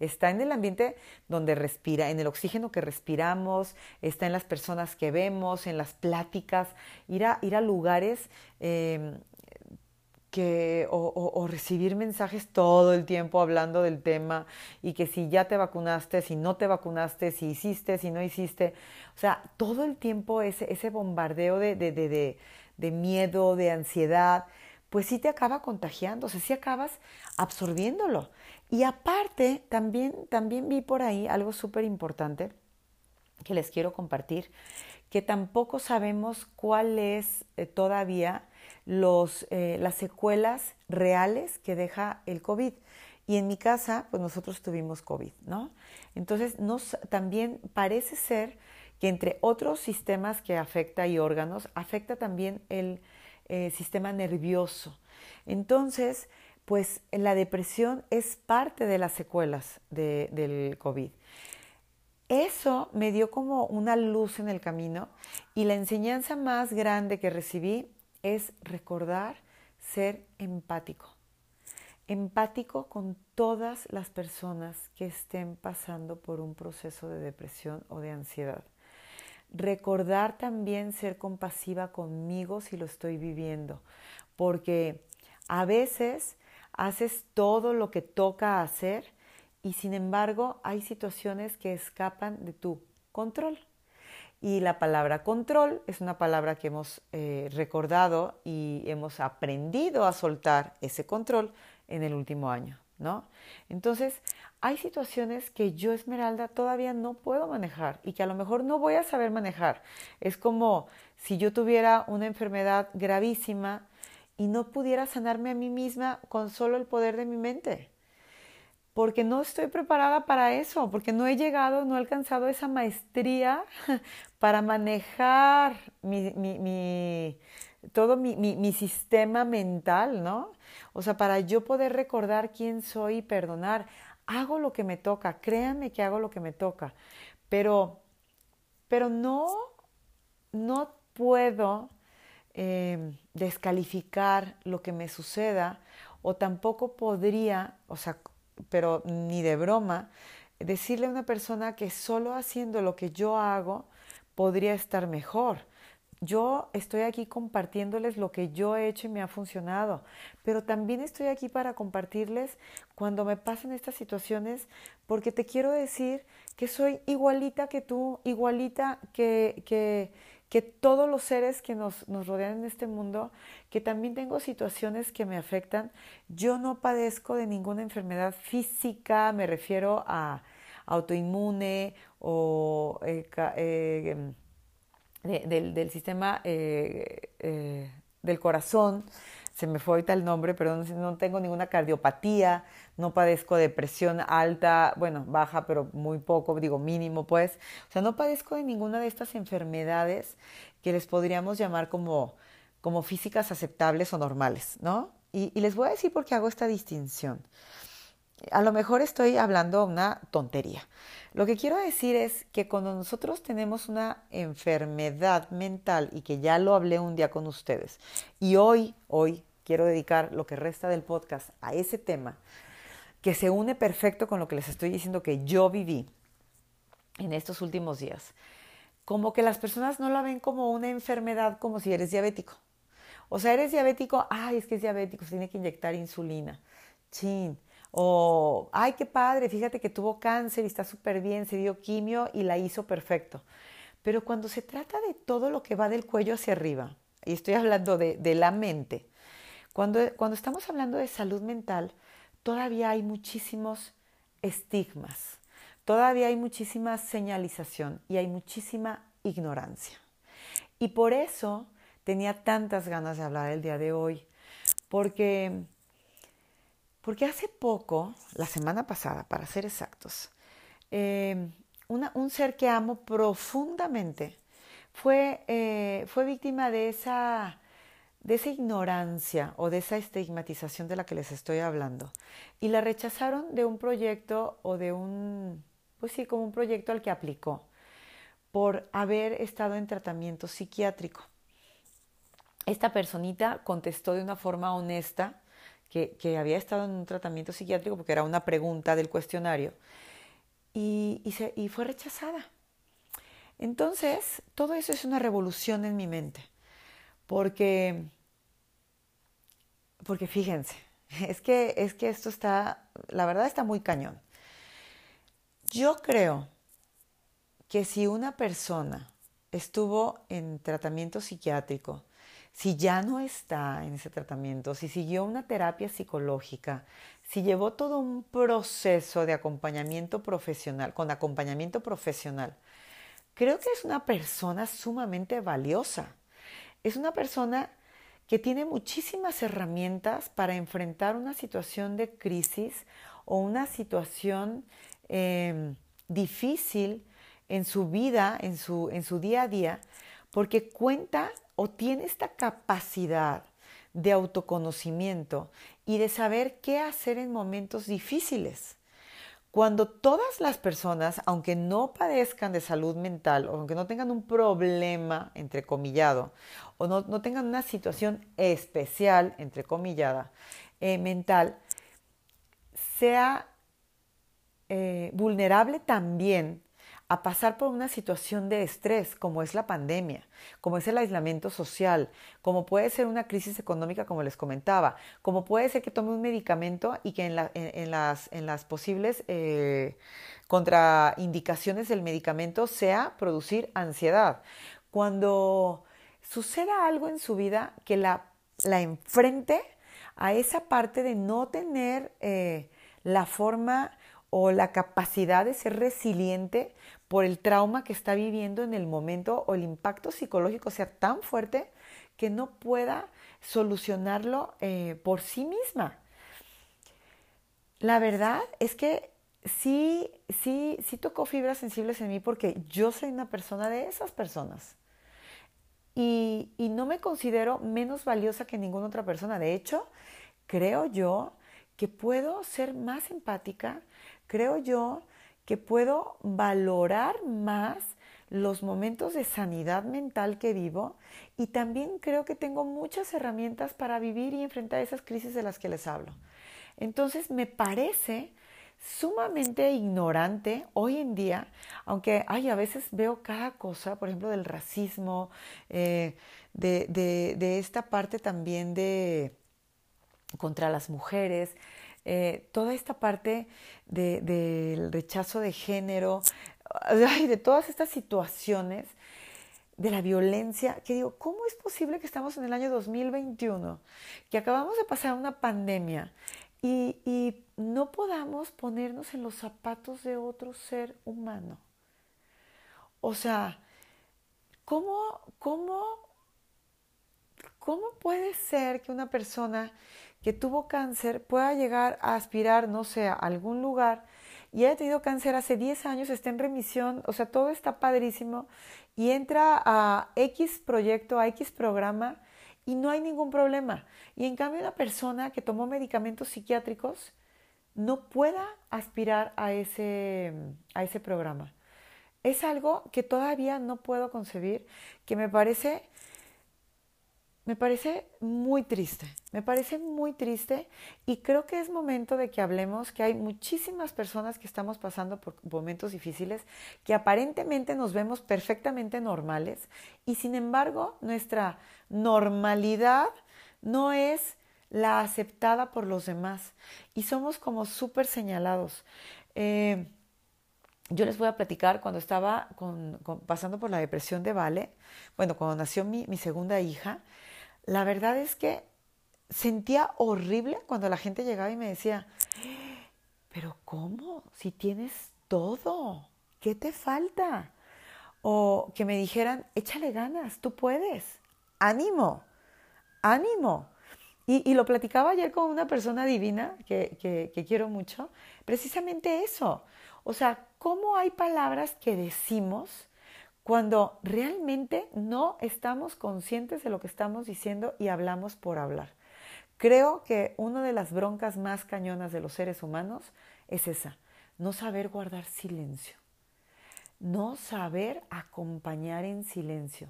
S1: está en el ambiente donde respira, en el oxígeno que respiramos, está en las personas que vemos, en las pláticas, ir a, lugares eh, que, o, recibir mensajes todo el tiempo hablando del tema y que si ya te vacunaste, si no te vacunaste, si hiciste, si no hiciste. O sea, todo el tiempo ese, ese bombardeo de, de, de, de miedo, de ansiedad, pues sí te acaba contagiando, o sea, sí acabas absorbiéndolo. Y aparte, también, también vi por ahí algo súper importante que les quiero compartir, que tampoco sabemos cuál es eh, todavía eh, las secuelas reales que deja el COVID. Y en mi casa, pues nosotros tuvimos COVID, ¿no? Entonces, nos, también parece ser que entre otros sistemas que afecta y órganos, afecta también el eh, sistema nervioso. Entonces, pues la depresión es parte de las secuelas del COVID. Eso me dio como una luz en el camino y la enseñanza más grande que recibí es recordar ser empático. Empático con todas las personas que estén pasando por un proceso de depresión o de ansiedad. Recordar también ser compasiva conmigo si lo estoy viviendo, porque a veces haces todo lo que toca hacer y sin embargo hay situaciones que escapan de tu control. Y la palabra control es una palabra que hemos eh, recordado y hemos aprendido a soltar ese control en el último año, ¿no? Entonces, hay situaciones que yo, Esmeralda, todavía no puedo manejar y que a lo mejor no voy a saber manejar. Es como si yo tuviera una enfermedad gravísima y no pudiera sanarme a mí misma con solo el poder de mi mente porque no estoy preparada para eso, porque no he llegado, no he alcanzado esa maestría *laughs* para manejar mi, mi, todo mi, mi, sistema mental, ¿no? O sea, para yo poder recordar quién soy y perdonar, hago lo que me toca, créanme que hago lo que me toca, pero, pero no, no puedo eh, descalificar lo que me suceda o tampoco podría, o sea, pero ni de broma, decirle a una persona que solo haciendo lo que yo hago podría estar mejor. Yo estoy aquí compartiéndoles lo que yo he hecho y me ha funcionado, pero también estoy aquí para compartirles cuando me pasan estas situaciones, porque te quiero decir que soy igualita que tú, igualita que, que, que todos los seres que nos, nos rodean en este mundo, que también tengo situaciones que me afectan. Yo no padezco de ninguna enfermedad física, me refiero a autoinmune o eh, eh, del, sistema eh, del corazón, se me fue ahorita el nombre, pero no, tengo ninguna cardiopatía, no padezco de presión alta, bueno, baja, pero muy poco, digo mínimo, pues. O sea, no padezco de ninguna de estas enfermedades que les podríamos llamar como, como físicas aceptables o normales, ¿no? Y, y les voy a decir por qué hago esta distinción. A lo mejor estoy hablando una tontería. Lo que quiero decir es que cuando nosotros tenemos una enfermedad mental y que ya lo hablé un día con ustedes y hoy, hoy quiero dedicar lo que resta del podcast a ese tema que se une perfecto con lo que les estoy diciendo que yo viví en estos últimos días. Como que las personas no la ven como una enfermedad como si eres diabético. O sea, eres diabético, ay, es que es diabético, se tiene que inyectar insulina. Chin o, ay, qué padre, fíjate que tuvo cáncer y está súper bien, se dio quimio y la hizo perfecto. Pero cuando se trata de todo lo que va del cuello hacia arriba, y estoy hablando de, de la mente, cuando, cuando estamos hablando de salud mental, todavía hay muchísimos estigmas, todavía hay muchísima señalización y hay muchísima ignorancia. Y por eso tenía tantas ganas de hablar el día de hoy, porque porque hace poco, la semana pasada, para ser exactos, eh, un ser que amo profundamente fue, eh, fue víctima de esa, de esa ignorancia o de esa estigmatización de la que les estoy hablando. Y la rechazaron de un proyecto o de un, pues sí, como un proyecto al que aplicó por haber estado en tratamiento psiquiátrico. Esta personita contestó de una forma honesta que, había estado en un tratamiento psiquiátrico porque era una pregunta del cuestionario y, y fue rechazada. Entonces, todo eso es una revolución en mi mente, porque, porque fíjense, *laughs* es que, es que esto está, la verdad está muy cañón. Yo creo que si una persona estuvo en tratamiento psiquiátrico si ya no está en ese tratamiento, si siguió una terapia psicológica, si llevó todo un proceso de acompañamiento profesional, con acompañamiento profesional, creo que es una persona sumamente valiosa. Es una persona que tiene muchísimas herramientas para enfrentar una situación de crisis o una situación em, difícil en su vida, en su, en su día a día, porque cuenta o tiene esta capacidad de autoconocimiento y de saber qué hacer en momentos difíciles. Cuando todas las personas, aunque no padezcan de salud mental o aunque no tengan un problema, entrecomillado, o no, no tengan una situación especial, entrecomillada, eh, mental, sea eh, vulnerable también a pasar por una situación de estrés como es la pandemia, como es el aislamiento social, como puede ser una crisis económica como les comentaba, como puede ser que tome un medicamento y que en, las, posibles eh, contraindicaciones del medicamento sea producir ansiedad. Cuando suceda algo en su vida que la, la enfrente a esa parte de no tener eh, la forma o la capacidad de ser resiliente por el trauma que está viviendo en el momento o el impacto psicológico sea tan fuerte que no pueda solucionarlo eh, por sí misma. La verdad es que sí, sí, sí tocó fibras sensibles en mí porque yo soy una persona de esas personas. Y, y no me considero menos valiosa que ninguna otra persona. De hecho, creo yo que puedo ser más empática, creo yo que puedo valorar más los momentos de sanidad mental que vivo y también creo que tengo muchas herramientas para vivir y enfrentar esas crisis de las que les hablo. Entonces me parece sumamente ignorante hoy en día, aunque ay, a veces veo cada cosa, por ejemplo, del racismo, eh, de, de, esta parte también de contra las mujeres, eh, toda esta parte del rechazo de género, de todas estas situaciones de la violencia, que digo, ¿cómo es posible que estamos en el año 2021, que acabamos de pasar una pandemia y, y no podamos ponernos en los zapatos de otro ser humano? O sea, ¿cómo, cómo, cómo puede ser que una persona que tuvo cáncer pueda llegar a aspirar, no sé, a algún lugar y haya tenido cáncer hace 10 años, está en remisión, o sea, todo está padrísimo y entra a X proyecto, a X programa y no hay ningún problema. Y en cambio una persona que tomó medicamentos psiquiátricos no pueda aspirar a ese, a ese programa. Es algo que todavía no puedo concebir, que me parece me parece muy triste, me parece muy triste y creo que es momento de que hablemos que hay muchísimas personas que estamos pasando por momentos difíciles, que aparentemente nos vemos perfectamente normales y sin embargo nuestra normalidad no es la aceptada por los demás y somos como súper señalados. Eh, yo les voy a platicar cuando estaba pasando por la depresión de Vale, bueno, cuando nació mi, mi segunda hija, la verdad es que sentía horrible cuando la gente llegaba y me decía, pero ¿cómo? Si tienes todo, ¿qué te falta? O que me dijeran, échale ganas, tú puedes, ánimo, ánimo. Y, lo platicaba ayer con una persona divina que, que quiero mucho, precisamente eso. O sea, ¿cómo hay palabras que decimos cuando realmente no estamos conscientes de lo que estamos diciendo y hablamos por hablar. Creo que una de las broncas más cañonas de los seres humanos es esa, no saber guardar silencio, no saber acompañar en silencio.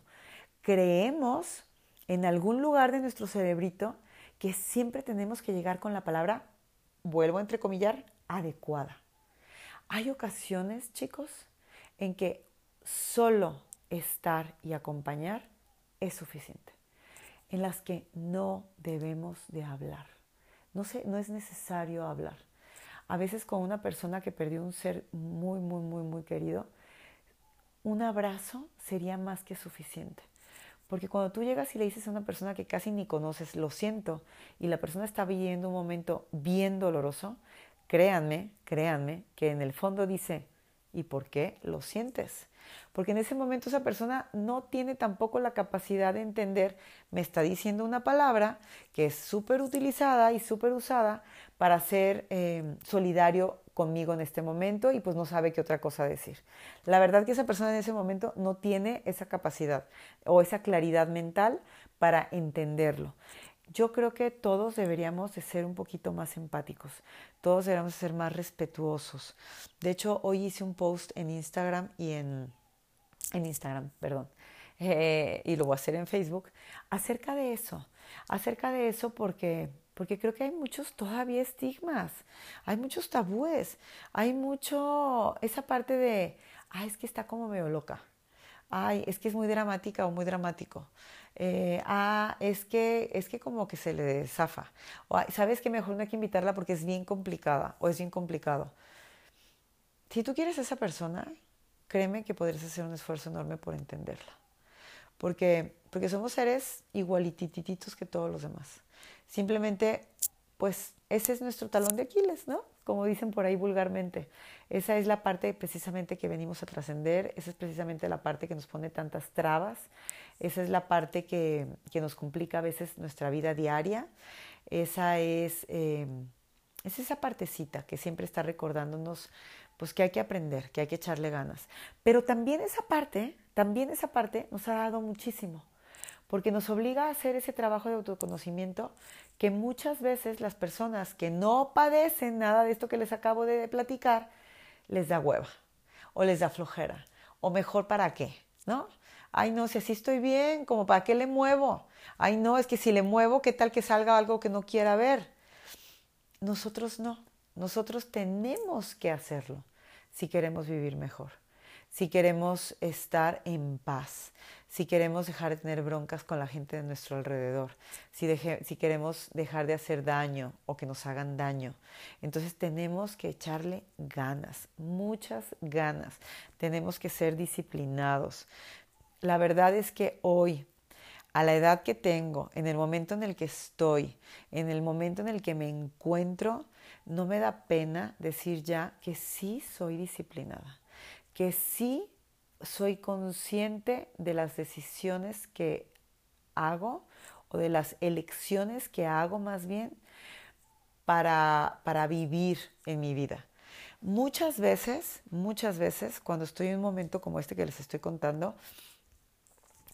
S1: Creemos en algún lugar de nuestro cerebrito que siempre tenemos que llegar con la palabra, vuelvo a entrecomillar, adecuada. Hay ocasiones, chicos, en que solo estar y acompañar es suficiente, en las que no debemos de hablar. No, no es necesario hablar. A veces con una persona que perdió un ser muy, muy, muy, muy querido, un abrazo sería más que suficiente. Porque cuando tú llegas y le dices a una persona que casi ni conoces, lo siento, y la persona está viviendo un momento bien doloroso, créanme, créanme, que en el fondo dice, ¿y por qué lo sientes? Porque en ese momento esa persona no tiene tampoco la capacidad de entender, me está diciendo una palabra que es súper utilizada y súper usada para ser eh, solidario conmigo en este momento y pues no sabe qué otra cosa decir. La verdad que esa persona en ese momento no tiene esa capacidad o esa claridad mental para entenderlo. Yo creo que todos deberíamos de ser un poquito más empáticos, todos deberíamos ser más respetuosos. De hecho, hoy hice un post en Instagram y en, en Instagram, perdón, eh, y lo voy a hacer en Facebook, acerca de eso, acerca de eso porque, porque creo que hay muchos todavía estigmas, hay muchos tabúes, hay mucho esa parte de, ay, es que está como medio loca, ay, es que es muy dramática o muy dramático. Eh, ah, es que, es que como que se le zafa. O, ¿sabes que mejor no hay que invitarla porque es bien complicada o es bien complicado? Si tú quieres esa persona, créeme que podrías hacer un esfuerzo enorme por entenderla. Porque, porque somos seres igualitititos que todos los demás. Simplemente, pues ese es nuestro talón de Aquiles, ¿no? Como dicen por ahí vulgarmente. Esa es la parte precisamente que venimos a trascender, esa es precisamente la parte que nos pone tantas trabas, esa es la parte que, que nos complica a veces nuestra vida diaria, esa es, eh, es esa partecita que siempre está recordándonos pues que hay que aprender, que hay que echarle ganas. Pero también esa parte, también esa parte nos ha dado muchísimo, porque nos obliga a hacer ese trabajo de autoconocimiento que muchas veces las personas que no padecen nada de esto que les acabo de platicar, les da hueva o les da flojera o mejor para qué, ¿no? Ay, no, si así estoy bien, como para qué le muevo. Ay, no, es que si le muevo, ¿qué tal que salga algo que no quiera ver? Nosotros no, nosotros tenemos que hacerlo si queremos vivir mejor, si queremos estar en paz, si queremos dejar de tener broncas con la gente de nuestro alrededor, si, si, queremos dejar de hacer daño o que nos hagan daño. Entonces tenemos que echarle ganas, muchas ganas. Tenemos que ser disciplinados. La verdad es que hoy, a la edad que tengo, en el momento en el que estoy, en el momento en el que me encuentro, no me da pena decir ya que sí soy disciplinada, que sí soy consciente de las decisiones que hago o de las elecciones que hago más bien para, para vivir en mi vida. Muchas veces, muchas veces, cuando estoy en un momento como este que les estoy contando,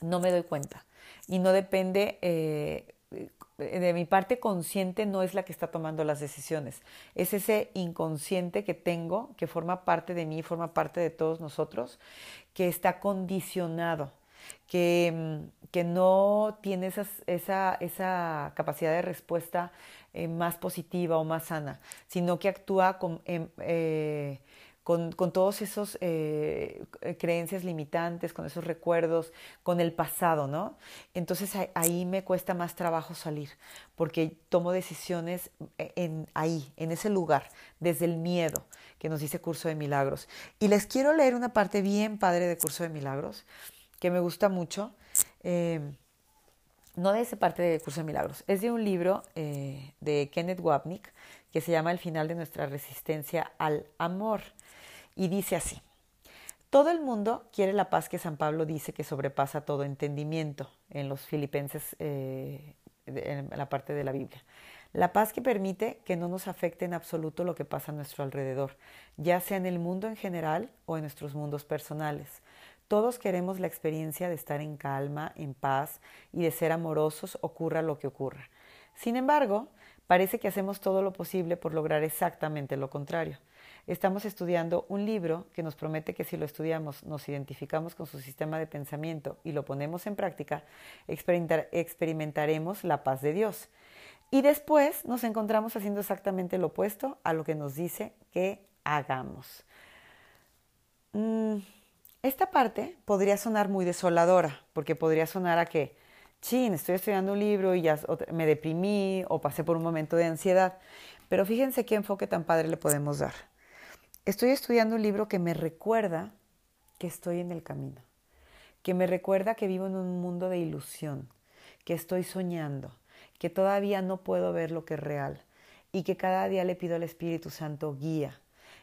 S1: no me doy cuenta. Y no depende eh, de mi parte consciente no es la que está tomando las decisiones, es ese inconsciente que tengo, que forma parte de mí, forma parte de todos nosotros, que está condicionado, que, mm, que no tiene esa, esa, capacidad de respuesta eh, más positiva o más sana, sino que actúa con, em, eh, con, con todos esos eh, creencias limitantes, con esos recuerdos, con el pasado, ¿no? Entonces ahí me cuesta más trabajo salir, porque tomo decisiones eh, ahí, en ese lugar, desde el miedo que nos dice Curso de Milagros. Y les quiero leer una parte bien padre de Curso de Milagros, que me gusta mucho. Eh, no de esa parte de Curso de Milagros, es de un libro de Kenneth Wapnick que se llama El final de nuestra resistencia al amor y dice así. Todo el mundo quiere la paz que San Pablo dice que sobrepasa todo entendimiento en los filipenses, eh, en la parte de la Biblia. La paz que permite que no nos afecte en absoluto lo que pasa a nuestro alrededor, ya sea en el mundo en general o en nuestros mundos personales. Todos queremos la experiencia de estar en calma, en paz y de ser amorosos ocurra lo que ocurra. Sin embargo, parece que hacemos todo lo posible por lograr exactamente lo contrario. Estamos estudiando un libro que nos promete que si lo estudiamos, nos identificamos con su sistema de pensamiento y lo ponemos en práctica, experimentaremos la paz de Dios. Y después nos encontramos haciendo exactamente lo opuesto a lo que nos dice que hagamos. Mm, esta parte podría sonar muy desoladora, porque podría sonar a que, chin, estoy estudiando un libro y ya me deprimí o pasé por un momento de ansiedad. Pero fíjense qué enfoque tan padre le podemos dar. Estoy estudiando un libro que me recuerda que estoy en el camino, que me recuerda que vivo en un mundo de ilusión, que estoy soñando, que todavía no puedo ver lo que es real y que cada día le pido al Espíritu Santo guía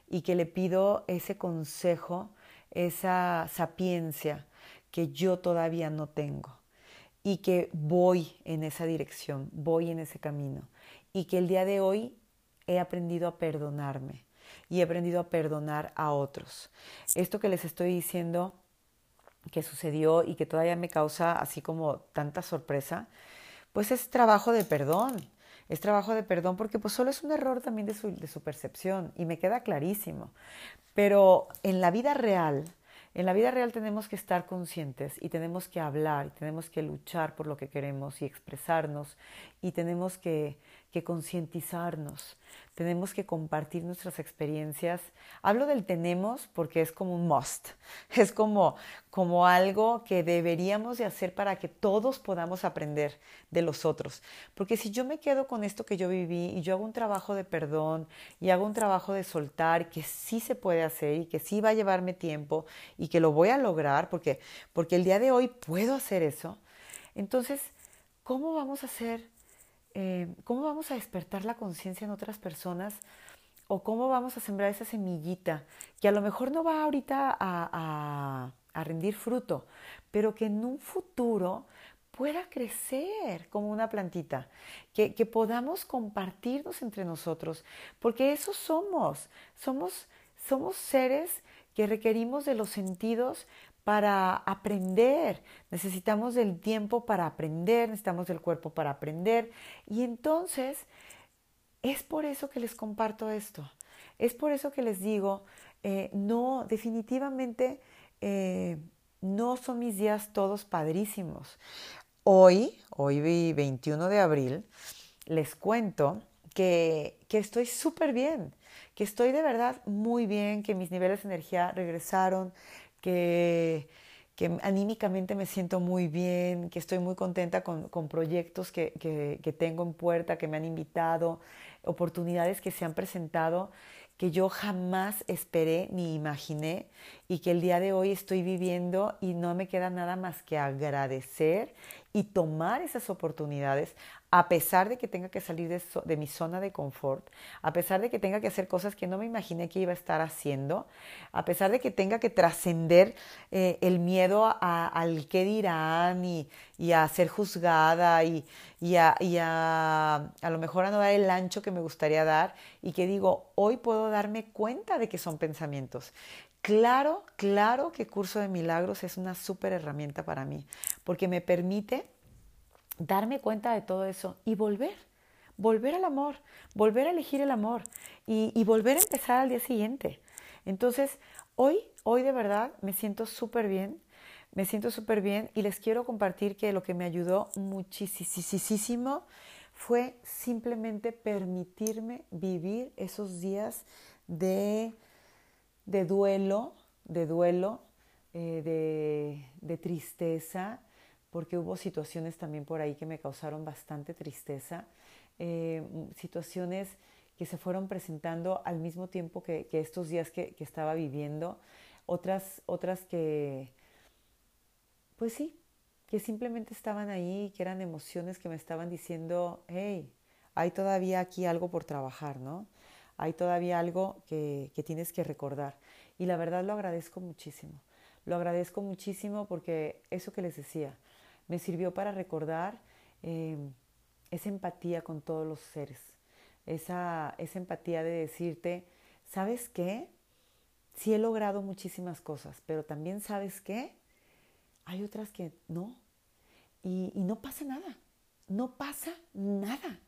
S1: y que le pido ese consejo, esa sapiencia que yo todavía no tengo y que voy en esa dirección, voy en ese camino y que el día de hoy he aprendido a perdonarme y he aprendido a perdonar a otros. Esto que les estoy diciendo que sucedió y que todavía me causa así como tanta sorpresa, pues es trabajo de perdón. Es trabajo de perdón porque pues solo es un error también de su, de su percepción y me queda clarísimo. Pero en la vida real, en la vida real tenemos que estar conscientes y tenemos que hablar y tenemos que luchar por lo que queremos y expresarnos y tenemos que, que concientizarnos tenemos que compartir nuestras experiencias. Hablo del tenemos porque es como un must, *laughs* es como, como algo que deberíamos de hacer para que todos podamos aprender de los otros. Porque si yo me quedo con esto que yo viví y yo hago un trabajo de perdón y hago un trabajo de soltar, que sí se puede hacer y que sí va a llevarme tiempo y que lo voy a lograr porque, porque el día de hoy puedo hacer eso, entonces, ¿cómo vamos a hacer? Eh, cómo vamos a despertar la conciencia en otras personas o cómo vamos a sembrar esa semillita que a lo mejor no va ahorita a, rendir fruto, pero que en un futuro pueda crecer como una plantita, que, que, podamos compartirnos entre nosotros, porque eso somos, somos, somos seres que requerimos de los sentidos para aprender, necesitamos del tiempo para aprender, necesitamos del cuerpo para aprender. Y entonces, es por eso que les comparto esto. Es por eso que les digo, eh, no, definitivamente eh, no son mis días todos padrísimos. Hoy, hoy 21 de abril, les cuento que, que estoy súper bien, que estoy de verdad muy bien, que mis niveles de energía regresaron, que, que anímicamente me siento muy bien, que estoy muy contenta con, con proyectos que, que, que, tengo en puerta, que me han invitado, oportunidades que se han presentado que yo jamás esperé ni imaginé y que el día de hoy estoy viviendo y no me queda nada más que agradecer y tomar esas oportunidades a pesar de que tenga que salir de, mi zona de confort, a pesar de que tenga que hacer cosas que no me imaginé que iba a estar haciendo, a pesar de que tenga que trascender eh, el miedo al qué dirán y, a ser juzgada y, a, a, lo mejor a no dar el ancho que me gustaría dar y que digo, hoy puedo darme cuenta de que son pensamientos. Claro, claro que Curso de Milagros es una súper herramienta para mí, porque me permite darme cuenta de todo eso y volver, volver al amor, volver a elegir el amor y, volver a empezar al día siguiente. Entonces, hoy, hoy de verdad me siento súper bien, me siento súper bien y les quiero compartir que lo que me ayudó muchísimo fue simplemente permitirme vivir esos días de, de duelo, de duelo, eh, de, de tristeza, porque hubo situaciones también por ahí que me causaron bastante tristeza, eh, situaciones que se fueron presentando al mismo tiempo que, estos días que, estaba viviendo, otras, otras que, pues sí, que simplemente estaban ahí, que eran emociones que me estaban diciendo, hey, hay todavía aquí algo por trabajar, ¿no? Hay todavía algo que, que tienes que recordar. Y la verdad lo agradezco muchísimo. Lo agradezco muchísimo porque eso que les decía, me sirvió para recordar em, esa empatía con todos los seres, esa, esa empatía de decirte, ¿sabes qué? Sí he logrado muchísimas cosas, pero también sabes qué? Hay otras que no. Y, y no pasa nada, no pasa nada,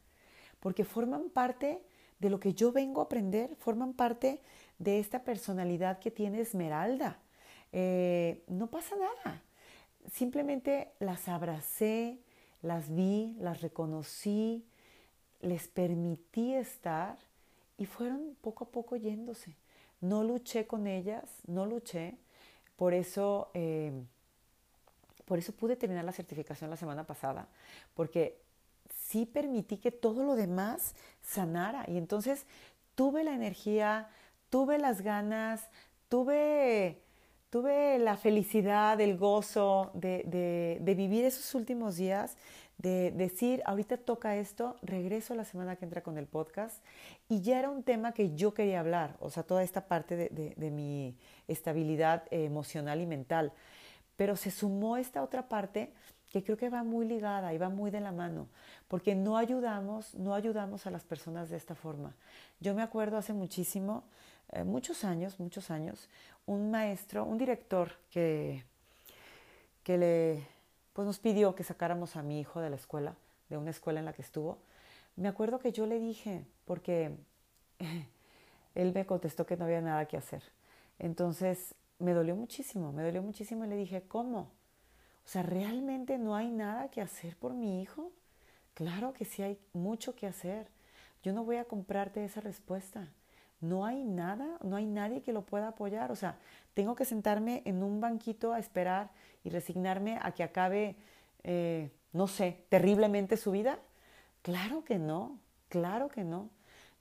S1: porque forman parte de lo que yo vengo a aprender, forman parte de esta personalidad que tiene Esmeralda. Eh, no pasa nada simplemente las abracé, las vi, las reconocí, les permití estar y fueron poco a poco yéndose. No luché con ellas, no luché. Por eso, eh, por eso pude terminar la certificación la semana pasada, porque sí permití que todo lo demás sanara. Y entonces tuve la energía, tuve las ganas, tuve tuve la felicidad, el gozo de, vivir esos últimos días, de decir, ahorita toca esto, regreso la semana que entra con el podcast. Y ya era un tema que yo quería hablar, o sea, toda esta parte de, mi estabilidad emocional y mental. Pero se sumó esta otra parte que creo que va muy ligada y va muy de la mano, porque no ayudamos, no ayudamos a las personas de esta forma. Yo me acuerdo hace muchísimo, eh, muchos años, muchos años, un maestro, un director que, que le, pues nos pidió que sacáramos a mi hijo de la escuela, de una escuela en la que estuvo. Me acuerdo que yo le dije, porque *laughs* él me contestó que no había nada que hacer. Entonces me dolió muchísimo, me dolió muchísimo y le dije, ¿cómo? O sea, ¿realmente no hay nada que hacer por mi hijo? Claro que sí hay mucho que hacer. Yo no voy a comprarte esa respuesta no hay nada, no hay nadie que lo pueda apoyar. O sea, tengo que sentarme en un banquito a esperar y resignarme a que acabe, eh, no sé, terriblemente su vida. Claro que no, claro que no.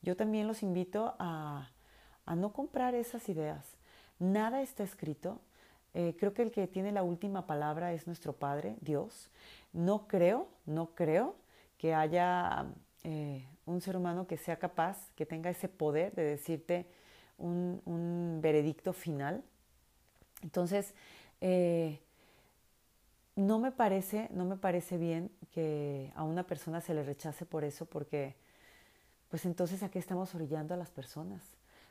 S1: Yo también los invito a, a no comprar esas ideas. Nada está escrito. Eh, creo que el que tiene la última palabra es nuestro Padre, Dios. No creo, no creo que haya eh, un ser humano que sea capaz, que tenga ese poder de decirte un, veredicto final. Entonces, eh, no me parece, no me parece bien que a una persona se le rechace por eso, porque, pues entonces, ¿a qué estamos orillando a las personas?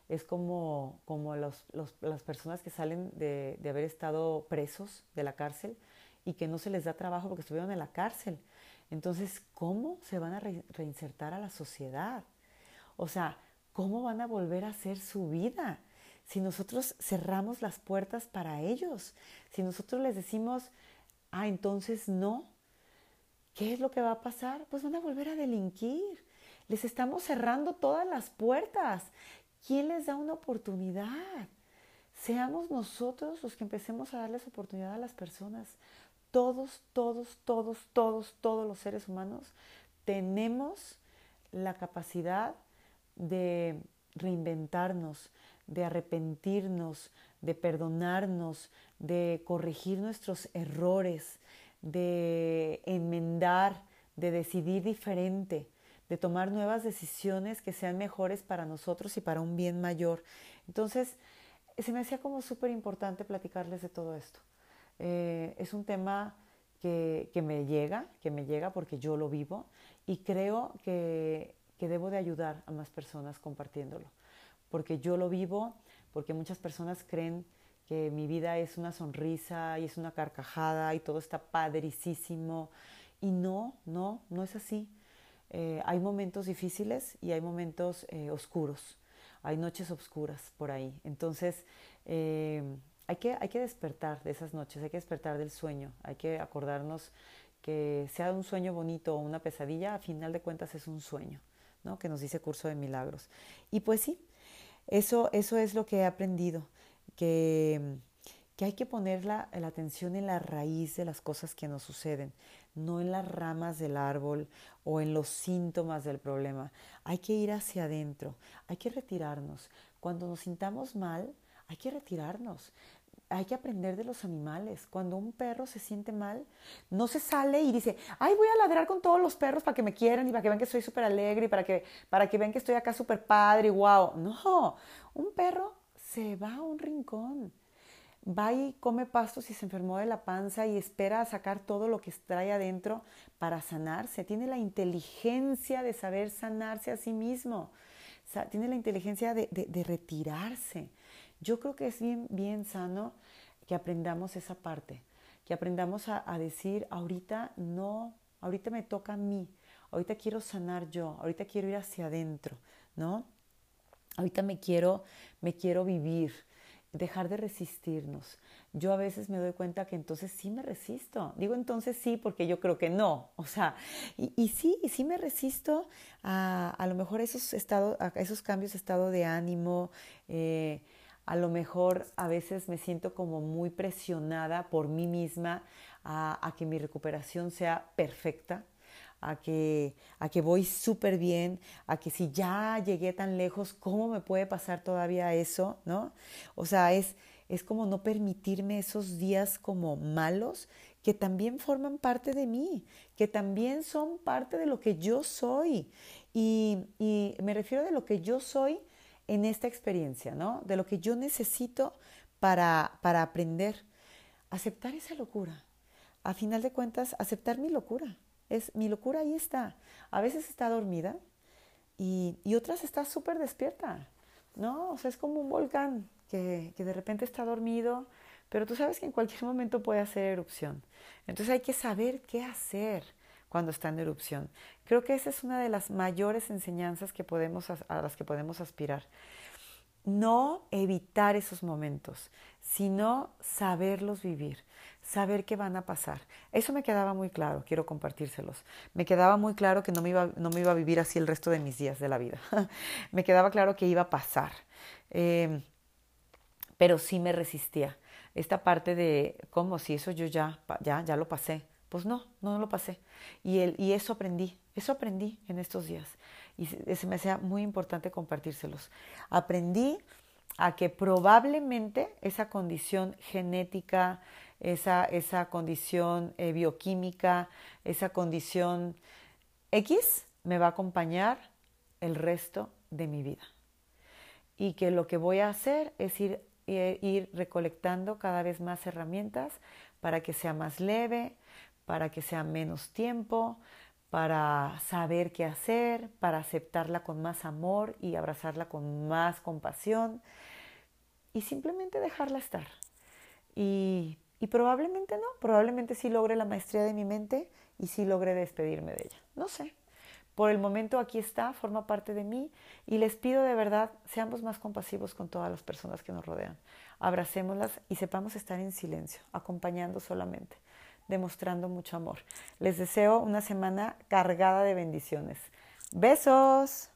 S1: Es como, como las personas que salen de, de haber estado presos de la cárcel y que no se les da trabajo porque estuvieron en la cárcel. Entonces, ¿cómo se van a reinsertar a la sociedad? O sea, ¿cómo van a volver a hacer su vida si nosotros cerramos las puertas para ellos, si nosotros les decimos, ah, entonces no, ¿qué es lo que va a pasar? Pues van a volver a delinquir. Les estamos cerrando todas las puertas. ¿Quién les da una oportunidad? Seamos nosotros los que empecemos a darles oportunidad a las personas. Todos, todos, todos, todos, todos los seres humanos tenemos la capacidad de reinventarnos, de arrepentirnos, de perdonarnos, de corregir nuestros errores, de enmendar, de decidir diferente, de tomar nuevas decisiones que sean mejores para nosotros y para un bien mayor. Entonces, se me hacía como súper importante platicarles de todo esto. Eh, es un tema que, que, me llega, que me llega porque yo lo vivo y creo que, que debo de ayudar a más personas compartiéndolo, porque yo lo vivo, porque muchas personas creen que mi vida es una sonrisa y es una carcajada y todo está padricísimo. Y no, no, no es así. Eh, hay momentos difíciles y hay momentos eh, oscuros. Hay noches oscuras por ahí. Entonces, hay, que, hay que despertar de esas noches, hay que despertar del sueño, hay que acordarnos que sea un sueño bonito o una pesadilla, a final de cuentas es un sueño, ¿no? que nos dice Curso de Milagros. Y pues sí, eso, eso es lo que he aprendido, que, que hay que poner la, la, atención en la raíz de las cosas que nos suceden, no en las ramas del árbol o en los síntomas del problema. Hay que ir hacia adentro, hay que retirarnos. Cuando nos sintamos mal, hay que retirarnos. Hay que aprender de los animales. Cuando un perro se siente mal, no se sale y dice, ay, voy a ladrar con todos los perros para que me quieran y para que vean que soy súper alegre y para que, para que vean que estoy acá súper padre y wow. No, un perro se va a un rincón va y come pasto si se enfermó de la panza y espera a sacar todo lo que trae adentro para sanarse. Tiene la inteligencia de saber sanarse a sí mismo. tiene la inteligencia de, retirarse. Yo creo que es bien, bien sano que aprendamos esa parte, que aprendamos a, a decir, ahorita no, ahorita me toca a mí, ahorita quiero sanar yo, ahorita quiero ir hacia adentro, ¿no? Ahorita me quiero, me quiero vivir, dejar de resistirnos. Yo a veces me doy cuenta que entonces sí me resisto. Digo entonces sí porque yo creo que no. *laughs* O sea, y, sí, y sí me resisto a, a lo mejor esos, estado, a esos cambios de estado de ánimo. Eh, a lo mejor a veces me siento como muy presionada por mí misma a, que mi recuperación sea perfecta a que, a que voy súper bien, a que si ya llegué tan lejos, ¿cómo me puede pasar todavía eso? ¿No? O sea, es, es como no permitirme esos días como malos que también forman parte de mí, que también son parte de lo que yo soy. Y, y me refiero de lo que yo soy en esta experiencia, ¿no? De lo que yo necesito para, para aprender. Aceptar esa locura. A final de cuentas, aceptar mi locura. Es, mi locura ahí está. A veces está dormida y, y otras está súper despierta, ¿no? O sea, es como un volcán que, que de repente está dormido, pero tú sabes que en cualquier momento puede hacer erupción. Entonces hay que saber qué hacer cuando está en erupción. Creo que esa es una de las mayores enseñanzas que podemos, a las que podemos aspirar. No evitar esos momentos, sino saberlos vivir saber qué van a pasar. Eso me quedaba muy claro, quiero compartírselos. Me quedaba muy claro que no me iba, no me iba a vivir así el resto de mis días de la vida. *laughs* me quedaba claro que iba a pasar. Eh, pero sí me resistía. Esta parte de, ¿cómo? Si eso yo ya, ya, ya lo pasé. Pues no, no lo pasé. Y, el, y eso aprendí, eso aprendí en estos días. Y se me hacía muy importante compartírselos. Aprendí a que probablemente esa condición genética, esa, esa condición eh, bioquímica, esa condición X me va a acompañar el resto de mi vida. Y que lo que voy a hacer es ir, ir recolectando cada vez más herramientas para que sea más leve, para que sea menos tiempo, para saber qué hacer, para aceptarla con más amor y abrazarla con más compasión y simplemente dejarla estar. Y, probablemente no, probablemente sí logre la maestría de mi mente y sí logre despedirme de ella. No sé. Por el momento aquí está, forma parte de mí y les pido de verdad, seamos más compasivos con todas las personas que nos rodean. Abracémoslas y sepamos estar en silencio, acompañando solamente demostrando mucho amor. Les deseo una semana cargada de bendiciones. Besos.